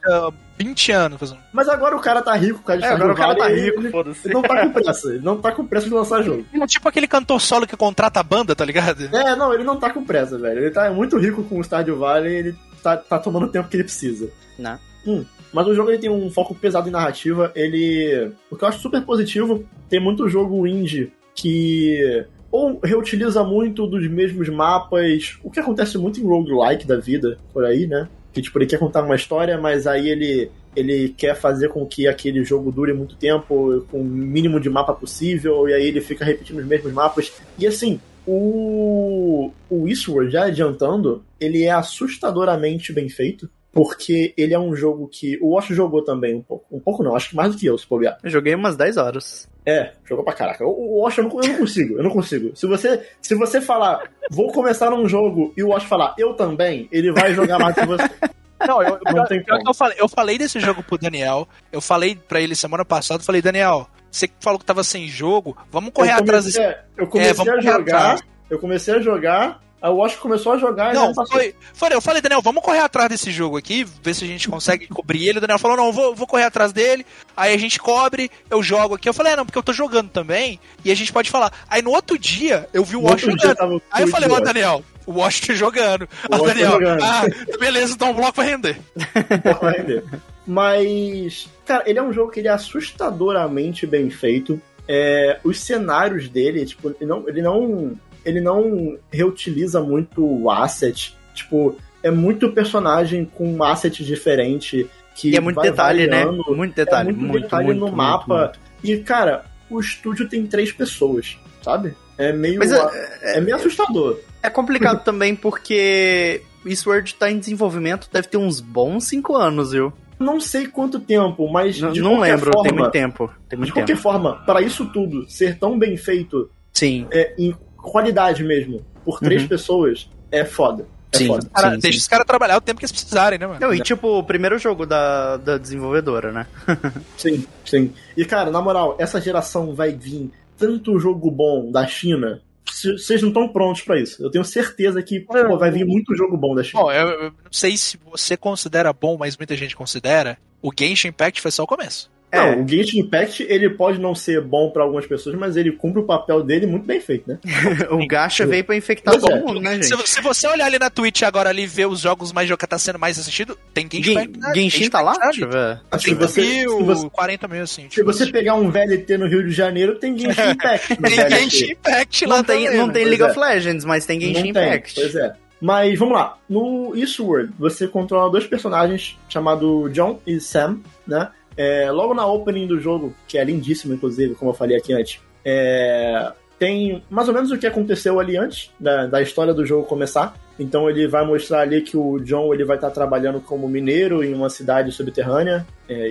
20 anos fazendo. Mas agora o cara tá rico, cara, é, agora o cara tá rico, ele, ele não tá com pressa, ele não tá com pressa de lançar jogo. Ele é tipo aquele cantor solo que contrata a banda, tá ligado? É, não, ele não tá com pressa, velho. Ele tá muito rico com o Stardew Valley, ele tá, tá tomando o tempo que ele precisa. Não. Hum. Mas o jogo ele tem um foco pesado em narrativa. Ele. O que eu acho super positivo, tem muito jogo indie que ou reutiliza muito dos mesmos mapas, o que acontece muito em roguelike da vida, por aí, né? Que tipo, ele quer contar uma história, mas aí ele, ele quer fazer com que aquele jogo dure muito tempo, com o mínimo de mapa possível, e aí ele fica repetindo os mesmos mapas. E assim, o, o Eastward, já adiantando, ele é assustadoramente bem feito porque ele é um jogo que o Wash jogou também um pouco. Um pouco não, acho que mais do que eu, se bobear. Eu joguei umas 10 horas. É, jogou pra caraca. O Wash eu não, eu não consigo, eu não consigo. Se você, se você falar, vou começar um jogo e o Wash falar, eu também, ele vai jogar mais que você. Não, eu, não eu, eu, falei, eu falei desse jogo pro Daniel, eu falei pra ele semana passada, falei, Daniel, você falou que tava sem jogo, vamos correr eu comecei, atrás desse... Eu comecei é, a jogar, eu comecei a jogar, O Washington começou a jogar não, foi, foi, eu falei, Daniel, vamos correr atrás desse jogo aqui, ver se a gente consegue cobrir ele. O Daniel falou, não, vou, vou correr atrás dele. Aí a gente cobre, eu jogo aqui. Eu falei, é, não, porque eu tô jogando também. E a gente pode falar. Aí no outro dia, eu vi o Washington jogando. Aí eu falei, ó, Daniel, o Washington jogando. O Washington Daniel, jogando. ah, beleza, então o bloco vai render. vai render. Mas, cara, ele é um jogo que ele é assustadoramente bem feito. É, os cenários dele, tipo, ele não, ele não, ele não reutiliza muito o asset. Tipo, é muito personagem com um asset diferente. Que e é muito detalhe, né? variando. né? Muito detalhe. É muito, muito detalhe muito, no muito, mapa. E, cara, o estúdio tem três pessoas, sabe? É meio, Mas é, é meio assustador. É complicado também porque Eastward tá em desenvolvimento, deve ter uns bons cinco anos, viu? Não sei quanto tempo, mas não, não lembro, forma, tem muito tempo. Tem muito de qualquer tempo. forma, para isso tudo ser tão bem feito, sim, é, em qualidade mesmo, por três Uhum. pessoas, é foda. É Sim. foda. Cara, sim, deixa sim. os caras trabalhar o tempo que eles precisarem, né, mano? Não, e tipo, o primeiro jogo da, da desenvolvedora, né? Sim, sim. E cara, na moral, essa geração vai vir tanto jogo bom da China. Vocês não estão prontos pra isso. Eu tenho certeza que pô, vai vir muito jogo bom da China. Bom, eu, eu não sei se você considera bom, mas muita gente considera. O Genshin Impact foi só o começo. Não, É. o Genshin Impact, ele pode não ser bom pra algumas pessoas, mas ele cumpre o papel dele muito bem feito, né? o Gacha veio pra infectar Pois é. todo mundo, né, Se, gente? se você olhar ali na Twitch agora ali e ver os jogos mais jogados que tá sendo mais assistido, tem Genshin Gen- Impact. né? Genshin tá lá? Deixa eu ver. Assim, 30 você, mil, se você, 40 mil, assim. se tipo, você pegar um VLT no Rio de Janeiro, tem Genshin Impact. Tem. Genshin Impact lá Não tem, também, não né? tem League é. of Legends, mas tem Genshin Não tem, Impact. Pois é. Mas vamos lá. No Eastward, você controla dois personagens chamados John e Sam, né? É, logo na opening do jogo, que é lindíssimo, inclusive, como eu falei aqui antes, é, tem mais ou menos o que aconteceu ali antes da, da história do jogo começar. Então ele vai mostrar ali que o John ele vai estar trabalhando como mineiro em uma cidade subterrânea. É,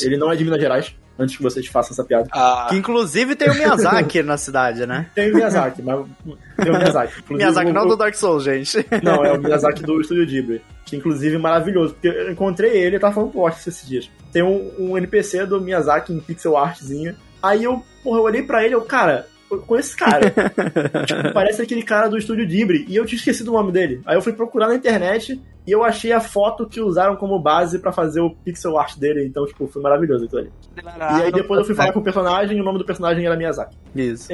ele não é de Minas Gerais, antes que vocês façam essa piada. Ah, Que inclusive tem o Miyazaki na cidade, né? Tem o Miyazaki, mas tem o Miyazaki. Inclusive, Miyazaki o- não do Dark Souls, gente. Não, é o Miyazaki do Estúdio Ghibli. Que inclusive é maravilhoso. Porque eu encontrei ele e tava falando pro Watch esses dias. Tem um, um NPC do Miyazaki em pixel artzinha. Aí eu, porra, eu olhei pra ele e eu, cara, conheço esse cara. tipo, parece aquele cara do Estúdio Ghibli. E eu tinha esquecido o nome dele. Aí eu fui procurar na internet e eu achei a foto que usaram como base pra fazer o pixel art dele. Então, tipo, foi maravilhoso aquilo ali. E aí depois eu fui falar com o personagem e o nome do personagem era Miyazaki. Isso.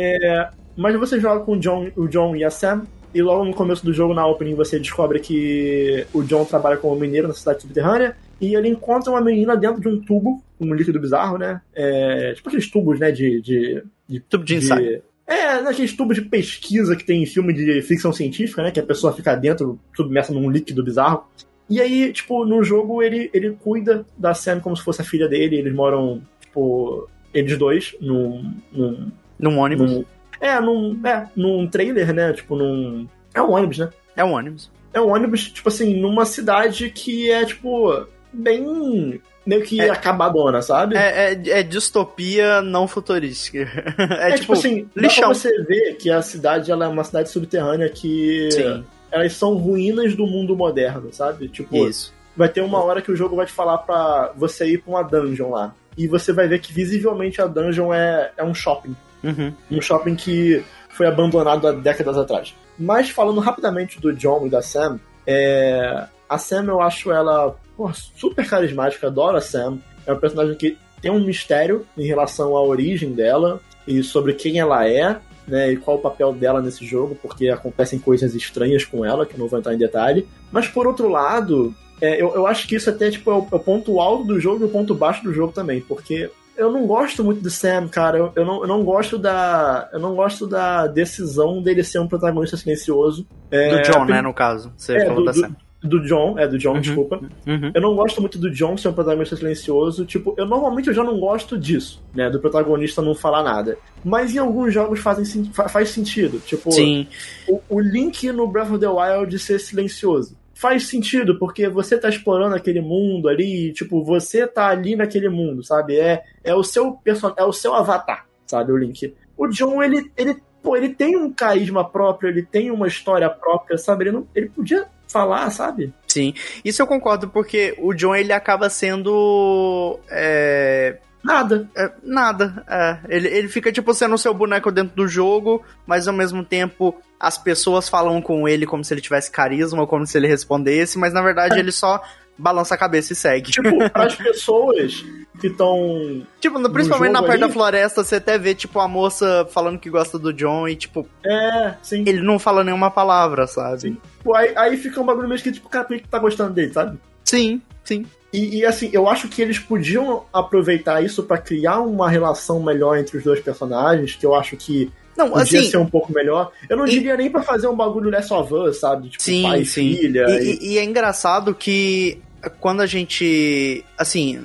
Mas você joga com o John, o John e a Sam, e logo no começo do jogo, na opening, você descobre que o John trabalha como mineiro na cidade subterrânea, e ele encontra uma menina dentro de um tubo, um líquido bizarro, né? É, tipo aqueles tubos, né, de... de, de Tubo de ensaio. É, naqueles tubos de pesquisa que tem em filme de ficção científica, né? Que a pessoa fica dentro, submersa num líquido bizarro. E aí, tipo, no jogo ele, ele cuida da Sam como se fosse a filha dele. Eles moram, tipo, eles dois num, num, Num ônibus. num- é, num, é, num trailer, né? Tipo, num. É um ônibus, né? É um ônibus. É um ônibus, tipo assim, numa cidade que é, tipo, bem. meio que É. acabadona, sabe? É, é, é distopia não futurística. É, É, tipo, assim, dá lixão. você ver que a cidade ela é uma cidade subterrânea que. Sim. Elas são ruínas do mundo moderno, sabe? Tipo, Isso. vai ter uma hora que o jogo vai te falar pra você ir pra uma dungeon lá. E você vai ver que visivelmente a dungeon é, é um shopping. Uhum. um shopping que foi abandonado há décadas atrás. Mas falando rapidamente do John e da Sam, é... a Sam eu acho ela porra, super carismática, adoro a Sam. É uma personagem que tem um mistério em relação à origem dela e sobre quem ela é, né, e qual o papel dela nesse jogo, porque acontecem coisas estranhas com ela, que eu não vou entrar em detalhe. Mas por outro lado, é, eu, eu acho que isso até tipo, é, o, é o ponto alto do jogo e o ponto baixo do jogo também, porque eu não gosto muito do Sam, cara. Eu, eu, não, eu não gosto da. Eu não gosto da decisão dele ser um protagonista silencioso. É, Do John, né, no caso. Você É, falou do, da Sam. Do John, é do John, Uhum. desculpa. Uhum. Eu não gosto muito do John ser um protagonista silencioso. Tipo, eu normalmente eu já não gosto disso, né? Do protagonista não falar nada. Mas em alguns jogos fazem, faz sentido. Tipo, Sim. o, o Link no Breath of the Wild ser silencioso. Faz sentido, porque você tá explorando aquele mundo ali, tipo, você tá ali naquele mundo, sabe? É, é o seu person... é o seu avatar, sabe, o Link. O John, ele, ele, pô, ele tem um carisma próprio, ele tem uma história própria, sabe? Ele, não, ele podia falar, sabe? Sim, isso eu concordo porque o John ele acaba sendo é, Nada. É, nada. É. Ele, ele fica, tipo, sendo o seu boneco dentro do jogo, mas ao mesmo tempo as pessoas falam com ele como se ele tivesse carisma, como se ele respondesse, mas na verdade é. ele só balança a cabeça e segue. Tipo, as pessoas que estão. Tipo, principalmente na parte da floresta, você até vê, tipo, a moça falando que gosta do John e, tipo. É, sim. Ele não fala nenhuma palavra, sabe? Sim. Pô, aí, aí fica um bagulho meio que, tipo, cara, por que tá gostando dele, sabe? Sim, sim. E, e, assim, eu acho que eles podiam aproveitar isso para criar uma relação melhor entre os dois personagens, que eu acho que não, podia assim, ser um pouco melhor. Eu não e... diria nem para fazer um bagulho Last of Us, sabe? Tipo, sim, pai sim. e filha. E, e... e, é engraçado que quando a gente. Assim,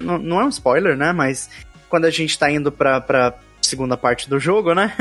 não é um spoiler, né? Mas quando a gente tá indo pra, pra segunda parte do jogo, né?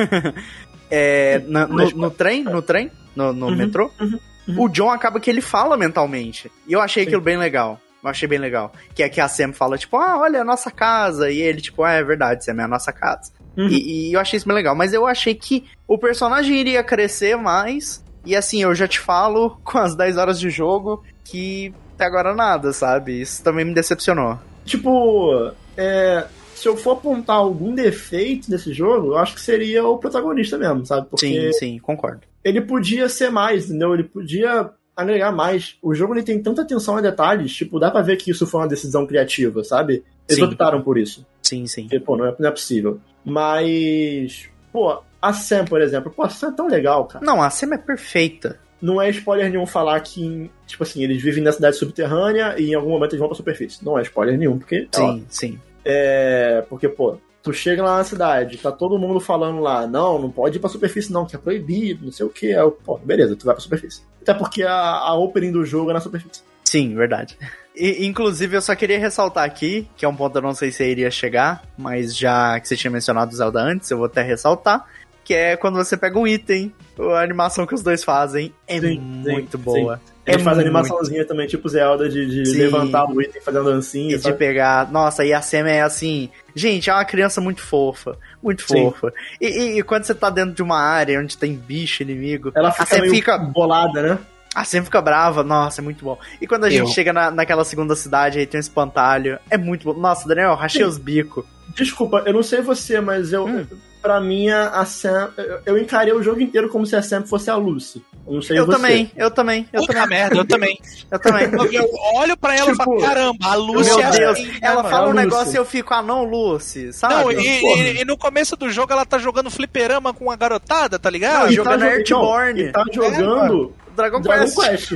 é, na, no, no, trem, no trem, no, no uhum, metrô, uhum, uhum. o John acaba que ele fala mentalmente. E eu achei Sim. aquilo bem legal. Eu achei bem legal. Que é que a Sam fala, tipo, ah, olha a nossa casa. E ele, tipo, ah, é verdade, Sam, é a nossa casa. Uhum. E, e, eu achei isso bem legal. Mas eu achei que o personagem iria crescer mais. E assim, eu já te falo, com as 10 horas de jogo, que até agora nada, sabe? Isso também me decepcionou. Tipo, é, se eu for apontar algum defeito desse jogo, eu acho que seria o protagonista mesmo, sabe? Porque sim, sim, concordo. Ele podia ser mais, entendeu? Ele podia agregar mais. O jogo ele tem tanta atenção a detalhes, tipo, dá pra ver que isso foi uma decisão criativa, sabe? Eles sim. optaram por isso. Sim, sim. Porque, pô, não é, não é possível. Mas, pô, a Sam, por exemplo, pô, a Sam é tão legal, cara. Não, a Sam é perfeita. Não é spoiler nenhum falar que, tipo assim, eles vivem na cidade subterrânea e em algum momento eles vão pra superfície. Não é spoiler nenhum, porque. Sim, ó, sim. É. Porque, pô, tu chega lá na cidade, tá todo mundo falando lá, não, não pode ir pra superfície não, que é proibido, não sei o que. É, pô, beleza, tu vai pra superfície. Até porque a, a opening do jogo é na superfície. Sim, verdade. E, inclusive, eu só queria ressaltar aqui, que é um ponto que eu não sei se iria chegar, mas já que você tinha mencionado o Zelda antes, eu vou até ressaltar, que é quando você pega um item, a animação que os dois fazem é sim, muito sim, boa. Sim. Ele é faz animaçãozinha também, tipo Zelda, de, de levantar o item fazendo dancinha. E de pegar. Nossa, e a Sam é assim. Gente, é uma criança muito fofa. Muito fofa. E, e, e, quando você tá dentro de uma área onde tem bicho inimigo, ela fica, a Sam fica bolada, né? A Sam fica brava, nossa, é muito bom. E quando a Eu. gente chega na, naquela segunda cidade, aí tem um espantalho, é muito bom. Nossa, Daniel, rachei Sim. os bicos. Desculpa, eu não sei você, mas eu. Hum. Pra mim, a Sam. Eu encarei o jogo inteiro como se a Sam fosse a Lucy. Eu não sei eu você. Também, eu também, eu Puta também. merda, eu também. eu também. Eu olho pra ela tipo, e falo, caramba, a Lucy Meu é Deus, assim, ela né, fala um negócio e eu fico, ah não, Lucy, sabe? Não, e, e, e, no começo do jogo ela tá jogando fliperama com a garotada, tá ligado? Não, jogando tá Earthborn. E tá jogando é, Dragon, Dragon Quest. Quest.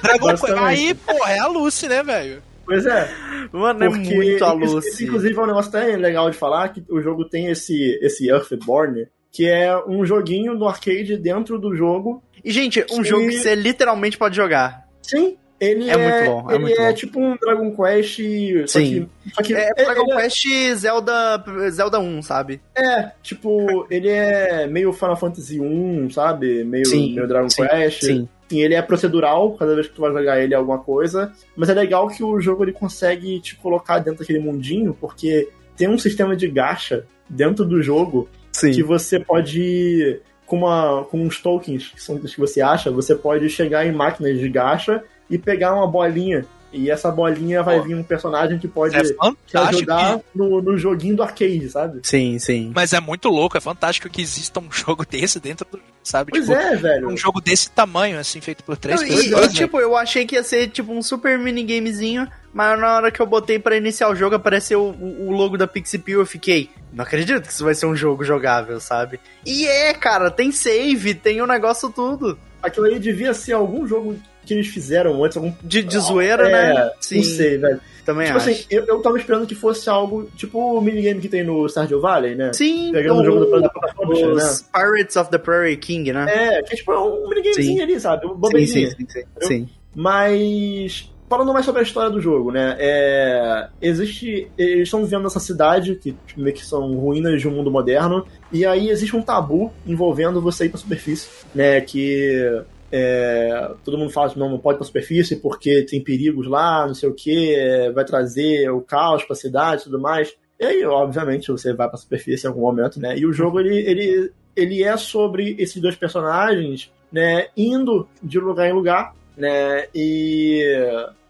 Dragon Quest. Aí, porra, é a Lucy, né, velho? Pois é. Mano, é muito a Lucy. Inclusive, é um negócio até legal de falar, que o jogo tem esse, esse Earthborn, que é um joguinho no arcade dentro do jogo. E, gente, um que... jogo que você literalmente pode jogar. Sim, ele é, é muito bom. É ele muito é bom. tipo um Dragon Quest. Só Sim. Que, só que é, é Dragon Quest Zelda, Zelda 1, sabe? É, tipo, ele é meio Final Fantasy 1, sabe? Meio, sim, meio Dragon sim, Quest. Sim. Sim, ele é procedural, cada vez que tu vai jogar ele é alguma coisa. Mas é legal que o jogo ele consegue te colocar dentro daquele mundinho, porque tem um sistema de gacha dentro do jogo Sim. que você pode com, uma, com uns tokens que são os que você acha, você pode chegar em máquinas de gacha e pegar uma bolinha e essa bolinha vai vir um personagem que pode é te ajudar no, no joguinho do arcade, sabe? Sim, sim. Mas é muito louco, é fantástico que exista um jogo desse dentro do. Sabe? Pois tipo, é, velho. Um jogo desse tamanho, assim, feito por três Não, pessoas. E, e, tipo, eu achei que ia ser tipo um super minigamezinho, mas na hora que eu botei para iniciar o jogo, apareceu o, o logo da Pixipil, eu fiquei. Não acredito que isso vai ser um jogo jogável, sabe? E é, cara, tem save, tem o um negócio tudo. Aquilo aí devia ser algum jogo que eles fizeram antes. Algum... De, de zoeira, é, né? Sim. Não sei, velho. Também tipo acho. assim, eu, eu tava esperando que fosse algo tipo o minigame que tem no Stardew Valley, né? Sim, Pegando o jogo da plataforma, né? Pirates of the Prairie King, né? É, que é tipo um minigamezinho sim. ali, sabe? Um sim, sim, sim, sim. sim. Mas falando mais sobre a história do jogo, né? É, existe. Eles estão vivendo nessa cidade, que meio que são ruínas de um mundo moderno, e aí existe um tabu envolvendo você ir pra superfície, né? Que é, todo mundo fala que não, não pode ir pra superfície porque tem perigos lá, não sei o que, é, vai trazer o caos pra cidade e tudo mais. E aí, obviamente, você vai pra superfície em algum momento, né? E o jogo, ele, ele, ele é sobre esses dois personagens, né? Indo de lugar em lugar, né? E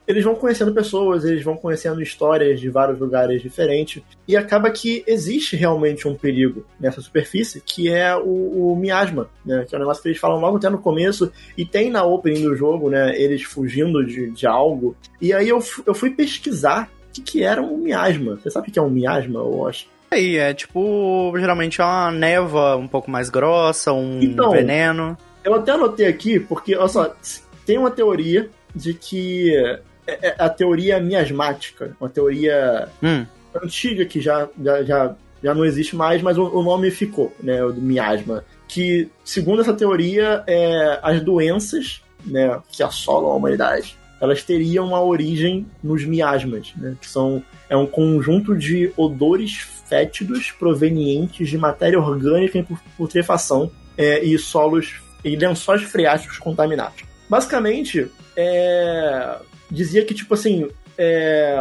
eles vão conhecendo pessoas, eles vão conhecendo histórias de vários lugares diferentes, e acaba que existe realmente um perigo nessa superfície, que é o, o miasma, né? Que é um negócio que eles falam logo até no começo, e tem na opening do jogo, né? Eles fugindo de, de algo. E aí eu, eu fui pesquisar o que, que era um miasma. Você sabe o que é um miasma, eu acho? Aí, é tipo, geralmente é uma névoa um pouco mais grossa, um então, veneno. Eu até anotei aqui, porque, olha só, tem uma teoria de que é, é a teoria miasmática, uma teoria hum. antiga que já, já, já, já não existe mais, mas o, o nome ficou, né, o do miasma. Que, segundo essa teoria, é, as doenças né, que assolam a humanidade, elas teriam uma origem nos miasmas, né, que são é um conjunto de odores fétidos provenientes de matéria orgânica em putrefação é, e solos e lençóis freáticos contaminados. Basicamente, é, dizia que, tipo assim, é,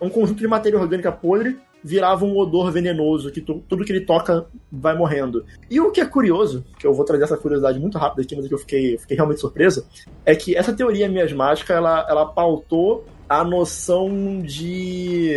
um conjunto de matéria orgânica podre virava um odor venenoso, que tu, tudo que ele toca vai morrendo. E o que é curioso, que eu vou trazer essa curiosidade muito rápida aqui, mas é que eu fiquei, fiquei realmente surpreso, é que essa teoria miasmática, ela, ela pautou a noção de...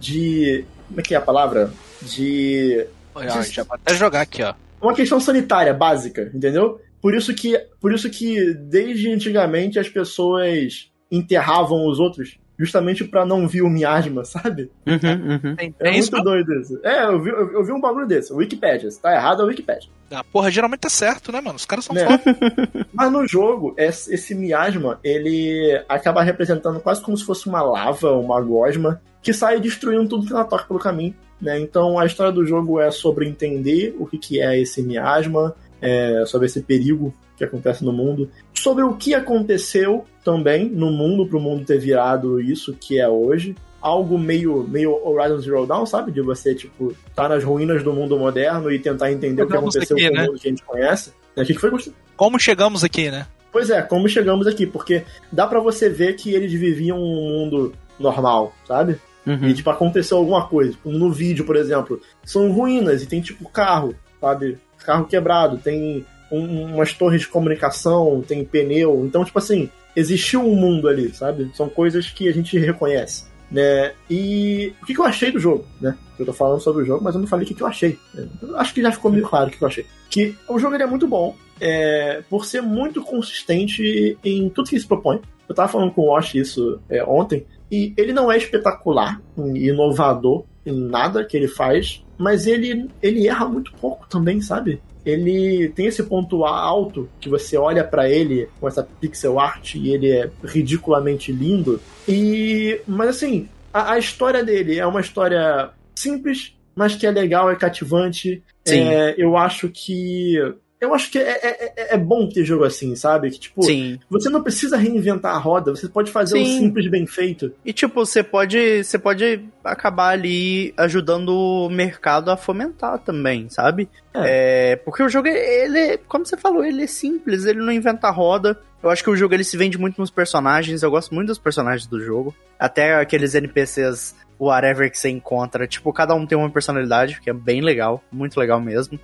de... como é que é a palavra? De... Olha, de, já pode até jogar aqui, ó. Uma questão sanitária básica, entendeu? Por isso que, por isso que desde antigamente as pessoas enterravam os outros justamente para não vir o miasma, sabe? Uhum, uhum. É, é muito doido isso. É, eu vi, eu, vi um bagulho desse. Wikipedia. Se tá errado, é Wikipedia. Ah, porra, geralmente tá certo, né, mano? Os caras são é. foda. Mas no jogo, esse miasma, ele acaba representando quase como se fosse uma lava, uma gosma, que sai destruindo tudo que ela toca pelo caminho. Né? Então a história do jogo é sobre entender o que, que é esse miasma, é, sobre esse perigo que acontece no mundo, sobre o que aconteceu também no mundo para o mundo ter virado isso que é hoje. Algo meio, meio Horizon Zero Dawn, sabe? De você, tipo, tá nas ruínas do mundo moderno e tentar entender o que aconteceu aqui, com né? o mundo que a gente conhece. O que foi? Como chegamos aqui, né? Pois é, como chegamos aqui, porque dá para você ver que eles viviam um mundo normal, sabe? Uhum. E, tipo, aconteceu alguma coisa. No vídeo, por exemplo, são ruínas e tem, tipo, carro, sabe? carro quebrado, tem um, umas torres de comunicação, tem pneu. Então, tipo assim, existiu um mundo ali, sabe? São coisas que a gente reconhece. Né? E o que, que eu achei do jogo, né? Eu tô falando sobre o jogo, mas eu não falei o que, que eu achei. Eu acho que já ficou meio claro o que, que eu achei. Que o jogo é muito bom, é, por ser muito consistente em tudo que ele se propõe. Eu tava falando com o Wash isso é, ontem, e ele não é espetacular, inovador em nada que ele faz, mas ele, ele erra muito pouco também, sabe? Ele tem esse ponto alto que você olha para ele com essa pixel art e ele é ridiculamente lindo. E mas assim, a, a história dele é uma história simples, mas que é legal, é cativante. É, eu acho que eu acho que é, é, é, é, bom ter jogo assim, sabe? Que, tipo, Sim. você não precisa reinventar a roda, você pode fazer um simples bem feito. E, tipo, você pode, você pode acabar ali ajudando o mercado a fomentar também, sabe? É. é porque o jogo, ele, como você falou, ele é simples, ele não inventa a roda. Eu acho que o jogo ele se vende muito nos personagens, eu gosto muito dos personagens do jogo. Até aqueles NPCs whatever que você encontra, tipo, cada um tem uma personalidade, que é bem legal, muito legal mesmo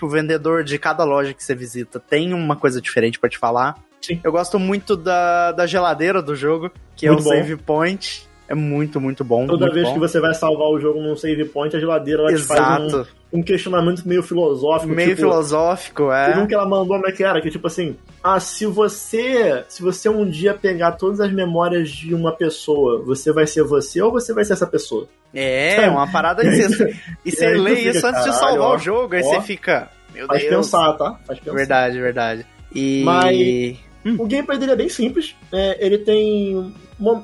que o vendedor de cada loja que você visita tem uma coisa diferente para te falar. Sim. Eu gosto muito da, da geladeira do jogo, que muito é o bom. save point. É muito, muito bom. Toda muito vez bom. que você vai salvar o jogo num save point, a geladeira ela Exato. te faz um, um, questionamento meio filosófico. Meio tipo, filosófico, é. Teve um que ela mandou, como é que era? Que tipo assim, ah, se você, se você um dia pegar todas as memórias de uma pessoa, você vai ser você ou você vai ser essa pessoa? É, Sabe? uma parada assim. E você lê isso antes de salvar ó, o jogo, aí ó, você fica. Meu Faz Deus. pensar, tá? Faz pensar. Verdade, verdade. E. Mas. Hum. O gameplay dele é bem simples. É, ele tem.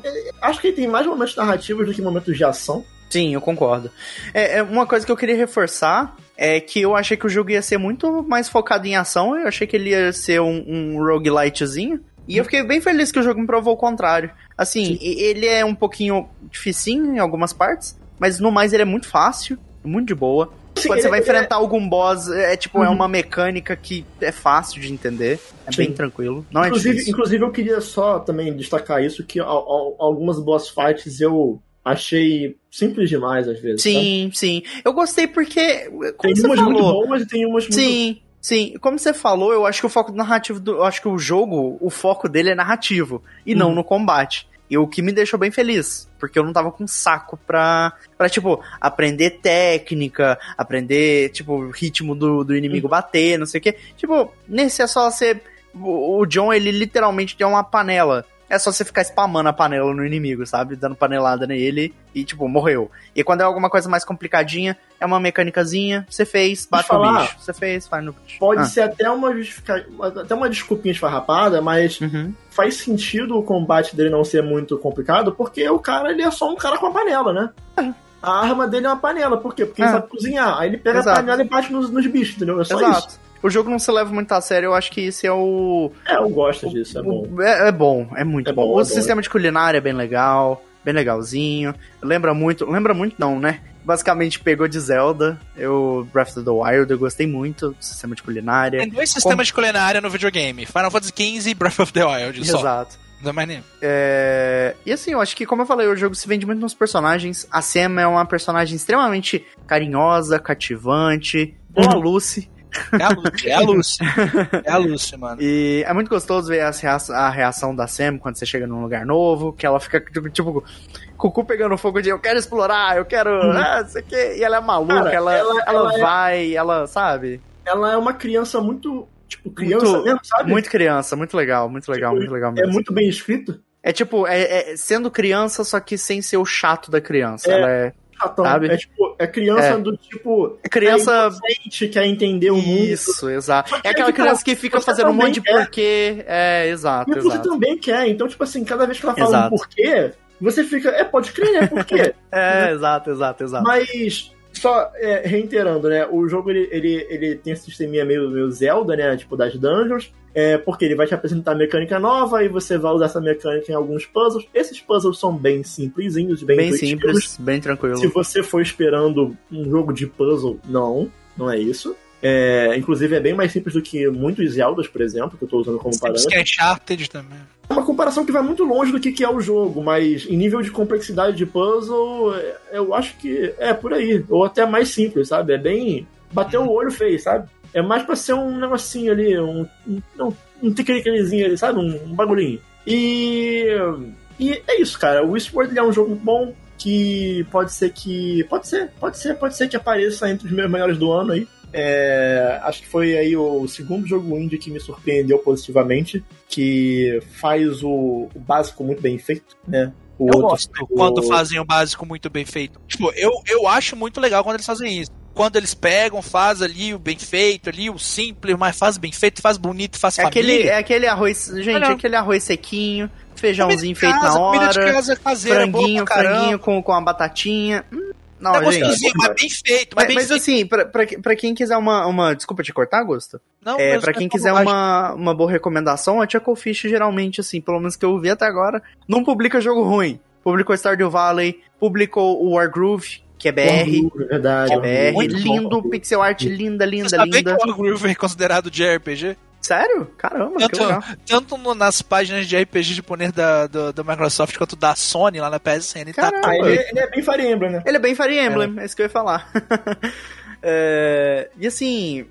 É, acho que ele tem mais momentos narrativos do que momentos de ação. Sim, eu concordo. É, é, uma coisa que eu queria reforçar é que eu achei que o jogo ia ser muito mais focado em ação. Eu achei que ele ia ser um, um roguelitezinho. E eu fiquei bem feliz que o jogo me provou o contrário. Assim, Sim. ele é um pouquinho dificinho em algumas partes, mas no mais ele é muito fácil, muito de boa. Sim, Quando você vai enfrentar é... algum boss, é tipo, é uhum. é uma mecânica que é fácil de entender. É Sim. bem tranquilo. Não é inclusive, é difícil. Inclusive, eu queria só também destacar isso, que algumas boss fights eu achei simples demais às vezes. Sim, sim. Eu gostei porque. Como tem umas falou, muito boas e tem umas muito. Sim. Sim, como você falou, eu acho que o foco narrativo do. Eu acho que o jogo, o foco dele é narrativo e uhum. não no combate. E o que me deixou bem feliz, porque eu não tava com saco pra, pra tipo, aprender técnica, aprender, tipo, ritmo do, do inimigo bater, não sei o que. Tipo, nesse é só você. O John, ele literalmente tem uma panela. É só você ficar spamando a panela no inimigo, sabe? Dando panelada nele e, tipo, morreu. E quando é alguma coisa mais complicadinha, é uma mecânicazinha, você fez, bate no falar? bicho. Você fez, faz no bicho. Pode Ah. ser até uma, justifica... até uma desculpinha esfarrapada, mas Uhum. faz sentido o combate dele não ser muito complicado, porque o cara ele é só um cara com a panela, né? A arma dele é uma panela, por quê? Porque ele É. sabe cozinhar. Aí ele pega Exato. a panela e bate nos, nos bichos, entendeu? É só isso. O jogo não se leva muito a sério, eu acho que esse é o. É, eu gosto disso, é bom. o- é, é bom, é muito É bom. bom, O é bom. sistema de culinária é bem legal, bem legalzinho. Lembra muito. Lembra muito, não, né? Basicamente pegou de Zelda. Eu, Breath of the Wild, eu gostei muito do sistema de culinária. Tem dois sistemas de culinária no videogame: Final Fantasy XV e Breath of the Wild. Só. Exato. Não é mais nenhum. É, E assim, eu acho que, como eu falei, o jogo se vende muito nos personagens. A Sam é uma personagem extremamente carinhosa, cativante. Boa Uhum. Lucy. É a Lucy, é a Lucy. É a Lucy, mano. E é muito gostoso ver as reaç- a reação da Sam quando você chega num lugar novo, que ela fica tipo, tipo com o cu pegando fogo de eu quero explorar, eu quero. Ah, isso aqui. E ela é maluca, Cara, ela, ela- ela, ela é- vai, ela, sabe? Ela é uma criança muito. Tipo, criança Muito- mesmo, sabe? Muito criança, muito legal, muito legal, Tipo, muito legal É mesmo. muito bem escrito. É tipo, é, é sendo criança, só que sem ser o chato da criança. É. Ela é Chatão. Sabe? É tipo, é criança É. do tipo. é criança. É quer entender o mundo. Isso, exato. É aquela tá, criança que fica fazendo um monte de porquê. É, exato, E você também quer. Então, tipo assim, cada vez que ela fala Exato. um porquê, você fica. É, pode crer, né? Por quê? É, exato, exato, exato. Mas, só é, reiterando, né? O jogo ele, ele, ele tem esse sisteminha meio, meio Zelda, né? Tipo, das dungeons. É, porque ele vai te apresentar mecânica nova e você vai usar essa mecânica em alguns puzzles. Esses puzzles são bem simplesinhos, bem, Bem simples, bem tranquilo. Se você for esperando um jogo de puzzle, não, não é isso. É, inclusive é bem mais simples do que muitos Zeldas, por exemplo, que eu tô usando como parâmetro. Que é Uncharted também. É uma comparação que vai muito longe do que, que é o jogo, mas em nível de complexidade de puzzle, é, eu acho que é por aí. Ou até mais simples, sabe? É bem. Bateu o olho fez, sabe? É mais pra ser um negocinho ali, um. um, um, ali, sabe? Um, um bagulhinho. E. E é isso, cara. O Westworld é um jogo bom que pode ser que. Pode ser, pode ser, pode ser que apareça entre os meus melhores do ano aí. É, acho que foi aí o segundo jogo indie que me surpreendeu positivamente, que faz o, o básico muito bem feito, né? O Eu outro gosto o- quando fazem o básico muito bem feito. Tipo, eu, eu acho muito legal quando eles fazem isso. Quando eles pegam, faz ali o bem feito, ali o simples, mas faz bem feito, faz bonito, faz É aquele, família. é aquele arroz, gente, Olha. aquele arroz sequinho, feijãozinho de feito na casa, Comida de hora, casa caseira, franguinho, franguinho com, com a batatinha. Hum, Não, É gente. gostosinho, mas bem feito, mas, Mas, bem mas feito. assim, pra, pra, pra quem quiser uma, uma. Desculpa te cortar, Augusto? Não, É, pra é quem quiser uma, uma boa recomendação, a Chucklefish geralmente, assim, pelo menos que eu vi até agora, não publica jogo ruim. Publicou Stardew Valley, publicou o Wargroove, que é BR. Wargroove, é verdade. Que é BR, Muito bom, lindo, Wargroove. pixel art linda, Você linda, sabia linda. que o Wargroove é considerado de RPG? Sério? Caramba, que Tanto, legal. tanto no- nas páginas de RPG japonês da, do, do Microsoft quanto da Sony lá na PSN. Tá Caramba. Ah, ele, ele é bem Fire Emblem, né? Ele é bem Fire Emblem, é, isso que eu ia falar. É, e assim,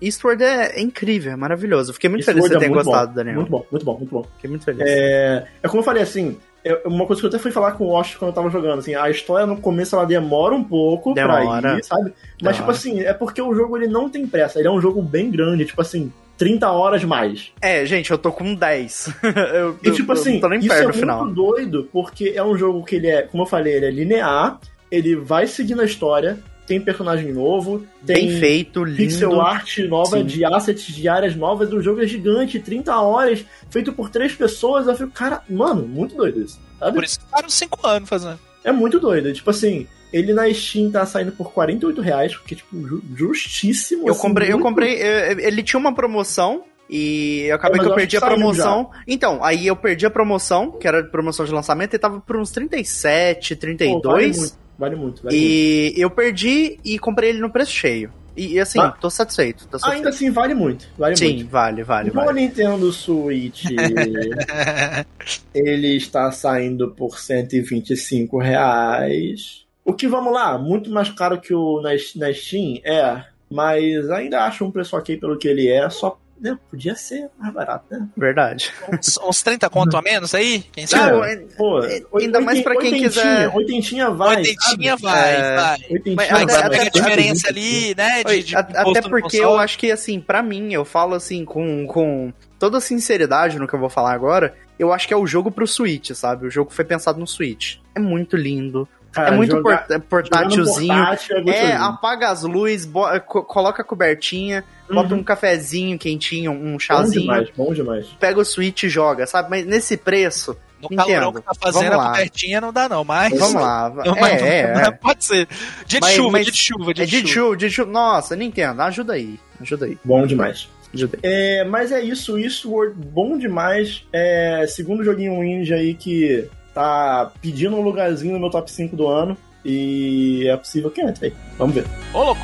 Eastward é, é incrível, é maravilhoso. Fiquei muito Esse feliz de você é ter muito gostado, bom, Daniel. Muito bom, muito bom, muito bom. Fiquei muito feliz. É, é como eu falei, assim, uma coisa que eu até fui falar com o Osh quando eu tava jogando, assim, a história no começo ela demora um pouco Demora. pra ir, sabe? Mas, Demora. tipo assim, é porque o jogo ele não tem pressa, ele é um jogo bem grande, tipo assim, 30 horas mais. É, gente, eu tô com 10. eu, E, tipo eu assim, não tô nem isso perto é final. muito doido, porque é um jogo que ele é, como eu falei, ele é linear, ele vai seguindo a história, tem personagem novo, tem Bem feito, lindo. pixel art nova, Sim. de assets diárias novas, o jogo é gigante, 30 horas, feito por três pessoas, eu fico, cara, mano, muito doido isso, sabe? Por isso que ficaram 5 anos fazendo. É muito doido, tipo assim, ele na Steam tá saindo por 48 reais, porque, tipo, ju- justíssimo. Eu assim, comprei, eu muito- comprei. eu- Ele tinha uma promoção. E eu acabei É, que eu perdi a que saiu promoção. Então, aí eu perdi a promoção, que era a promoção de lançamento, e tava por uns 37, Pô, 32. Vale muito, vale muito, vale muito. e eu perdi e comprei ele no preço cheio. E, e assim, Ah. tô satisfeito. Tô satisfeito. Ainda assim, vale muito, vale Sim, muito. vale, vale, No vale. Nintendo Switch, ele está saindo por 125 reais. O que, vamos lá, muito mais caro que o na, na Steam, é. Mas ainda acho um preço ok pelo que ele é, só né, podia ser mais barato, né? Verdade. Uns, uns 30 conto a menos aí? Quem sabe? Não, é- Pô, ainda mais pra quem oitentinha, quiser- Oitentinha vai. Oitentinha sabe? vai, É, vai. Oitentinha Mas até- vai. pega a até- diferença ali, né? De, Oi, de até porque eu acho que, assim, pra mim, eu falo assim, com, com toda sinceridade no que eu vou falar agora, eu acho que é o jogo pro Switch, sabe? O jogo foi pensado no Switch. É muito lindo. Cara, é muito jogar- port- portátilzinho. portátil é É, apaga as luzes, bo- co- coloca a cobertinha, bota Uhum. um cafezinho quentinho, um Bom chazinho, demais, bom demais. pega o Switch e joga, sabe? Mas nesse preço, No calorão entendo. que tá fazendo a cobertinha não dá não, mas... vamos lá. Não, É, mas- é, é. Pode ser. Dia de Mas- chuva, mas- dia de chuva, dia É de de chuva. chuva, de chuva. Nossa, Nintendo, ajuda aí. Ajuda aí. Bom demais. Ajuda aí. É, mas é isso, isso World, bom demais. É, segundo joguinho indie aí que tá pedindo um lugarzinho no meu top 5 do ano. E é possível que entre. Vamos ver. Ô, louco.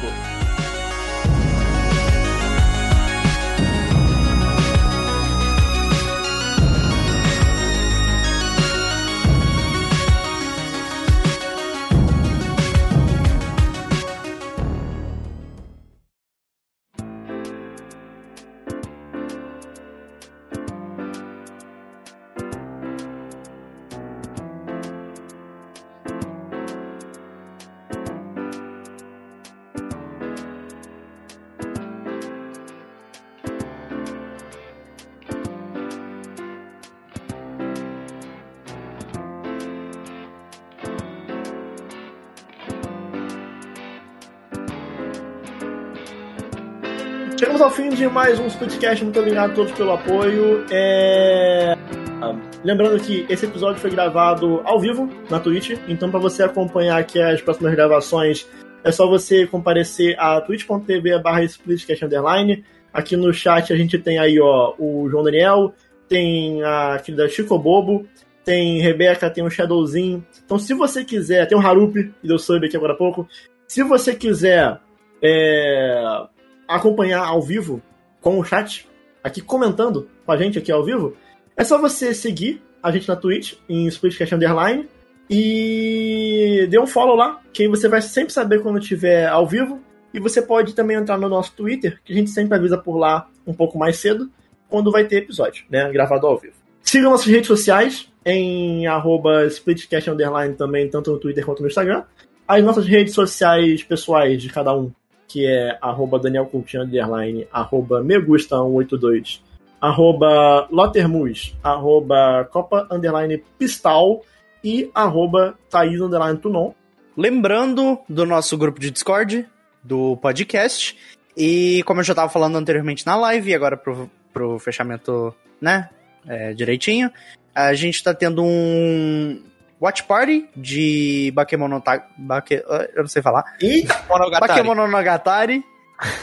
Mais um Splitcast. Muito obrigado a todos pelo apoio. É... Lembrando que esse episódio foi gravado ao vivo na Twitch, então para você acompanhar aqui as próximas gravações, é só você comparecer a twitch.tv barra splitcast underline. Aqui no chat a gente tem aí ó, o João Daniel, tem a querida Chico Bobo, tem Rebeca, tem o Shadowzinho. Então se você quiser, tem o Harupi, que deu sub aqui agora há pouco. Se você quiser é, acompanhar ao vivo com o chat, aqui comentando com a gente aqui ao vivo, é só você seguir a gente na Twitch, em Splitcast Underline, e dê um follow lá, que aí você vai sempre saber quando estiver ao vivo. E você pode também entrar no nosso Twitter, que a gente sempre avisa por lá um pouco mais cedo, quando vai ter episódio, né? Gravado ao vivo. Sigam nossas redes sociais em arroba Splitcast Underline também, tanto no Twitter quanto no Instagram. As nossas redes sociais pessoais de cada um, que é arroba Daniel Coutinho Underline, arroba Megusta182, arroba Lotermus, arroba Copa Underline Pistal e arroba Thaís Underline Tunon. Lembrando do nosso grupo de Discord, do podcast. E como eu já tava falando anteriormente na live, e agora pro, pro fechamento, né? é, direitinho, a gente tá tendo um Watch Party de Bakemonogatari. Bake, eu não sei falar. E Monogatari. Bakemonogatari.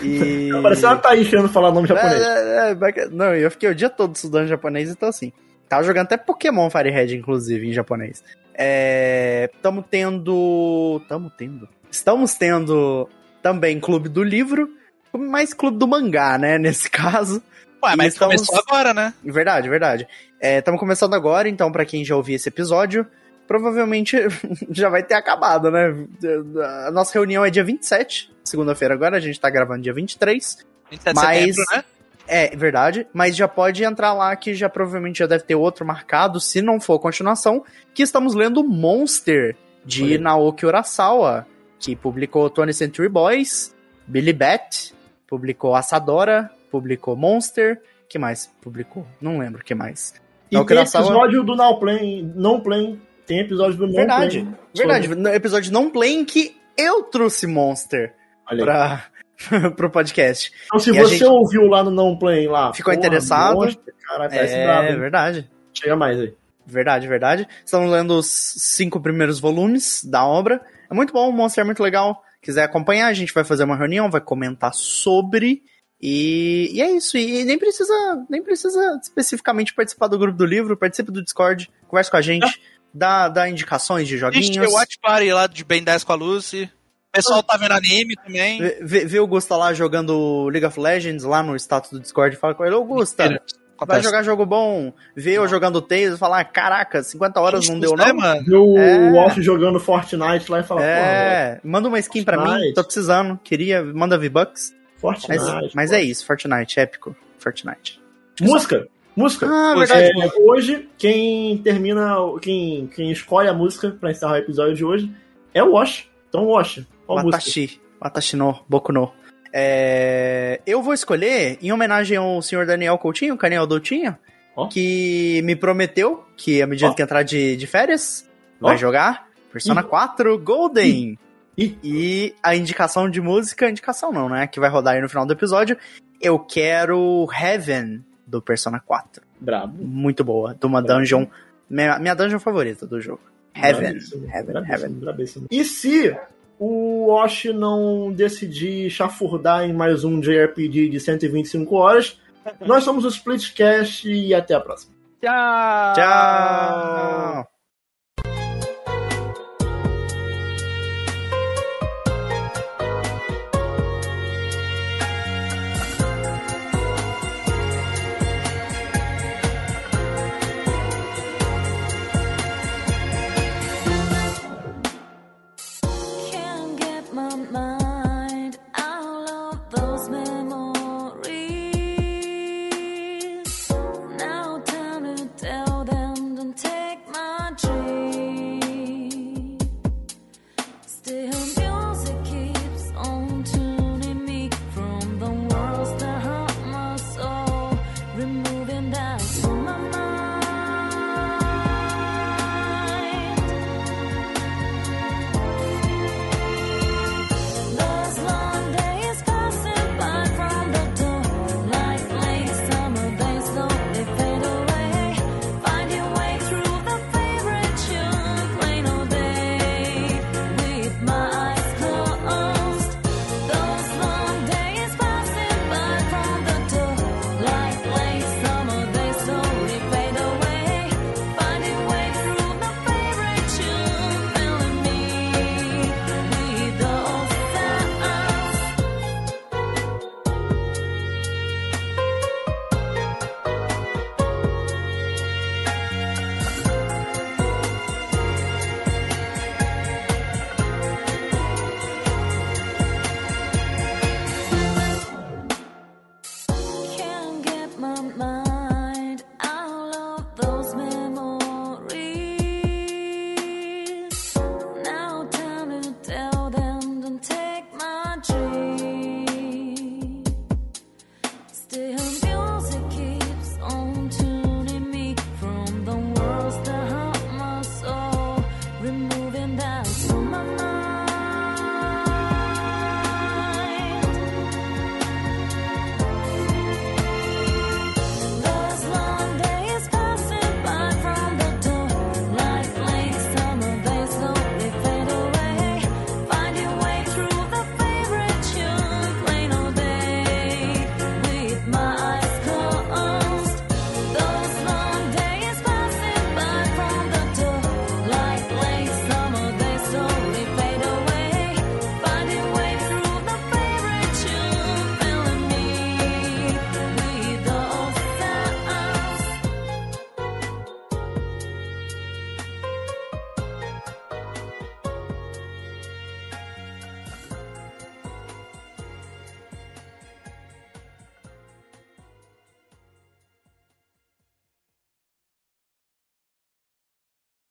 E. parece uma Thaís querendo falar nome japonês. É, é, é, Não, eu fiquei o dia todo estudando japonês, então assim. Tava jogando até Pokémon Firehead, inclusive, em japonês. É. Tamo tendo. Tamo tendo. Estamos tendo também Clube do Livro, mais Clube do Mangá, né? Nesse caso. Ué, mas estamos- começou agora, né? Verdade, verdade. Estamos começando agora, então, pra quem já ouviu esse episódio, provavelmente já vai ter acabado, né? A nossa reunião é dia 27, segunda-feira agora, a gente tá gravando dia 23. 27 de Mas- setembro, né? É, verdade, mas já pode entrar lá que já provavelmente já deve ter outro marcado, se não for continuação, que estamos lendo Monster, de aí. Naoki Urasawa, que publicou 20th Century Boys, Billy Bat, publicou Assadora, publicou Monster, que mais publicou? Não lembro o que mais. E Naoki tem Urasawa- episódio do Now Play, não Play, tem episódio do Verdade, verdade. sobre- No episódio não play em que eu trouxe Monster Olha pra, pro podcast. Então se E você gente- ouviu lá no Não Play lá, Ficou interessado? Monster, Caralho, É, brabo, verdade. Chega mais aí. Verdade, verdade. Estamos lendo os cinco primeiros volumes da obra. É muito bom, o Monster é muito legal. Quiser acompanhar, a gente vai fazer uma reunião, vai comentar sobre. E, e é isso. E nem precisa, nem precisa especificamente participar do grupo do livro. Participe do Discord, converse com a gente, dá, dá indicações de gente joguinhos. tem o Watch Party lá de Ben 10 com a Lucy. O pessoal tá vendo anime também. Vê, vê- vê o Gusta lá jogando League of Legends lá no status do Discord e fala com ele, ô Gusta, vai Acontece. jogar jogo bom. Vê eu jogando Tails e falar, caraca, 50 horas não deu né, não? mano? Viu É. o Wolf jogando Fortnite lá e fala, É, manda uma skin pra mim, Fortnite. tô precisando, queria, manda V-Bucks. Fortnite. Mas, mas é isso, Fortnite, épico. Fortnite. Música! Música! Ah, hoje, verdade. é, hoje, quem termina, quem, quem escolhe a música pra encerrar o episódio de hoje é o Wash. Então, Wash, qual música? Watashi. Watashi no Boku no. É, eu vou escolher, em homenagem ao senhor Daniel Coutinho, Daniel Doutinho, Ó. que me prometeu que, à medida Ó. que entrar de, de férias, vai Ó. jogar Persona Ih. 4 Golden. Ih. E a indicação de música, indicação não, né? Que vai rodar aí no final do episódio. Eu quero Heaven do Persona 4. Brabo. Muito boa. De uma dungeon. Minha, minha dungeon favorita do jogo. Heaven. Brabíssimo, Heaven, brabíssimo, Heaven. brabíssimo. E se o Wash não decidir chafurdar em mais um JRPG de 125 horas, nós somos o Splitcast e até a próxima. Tchau! Tchau!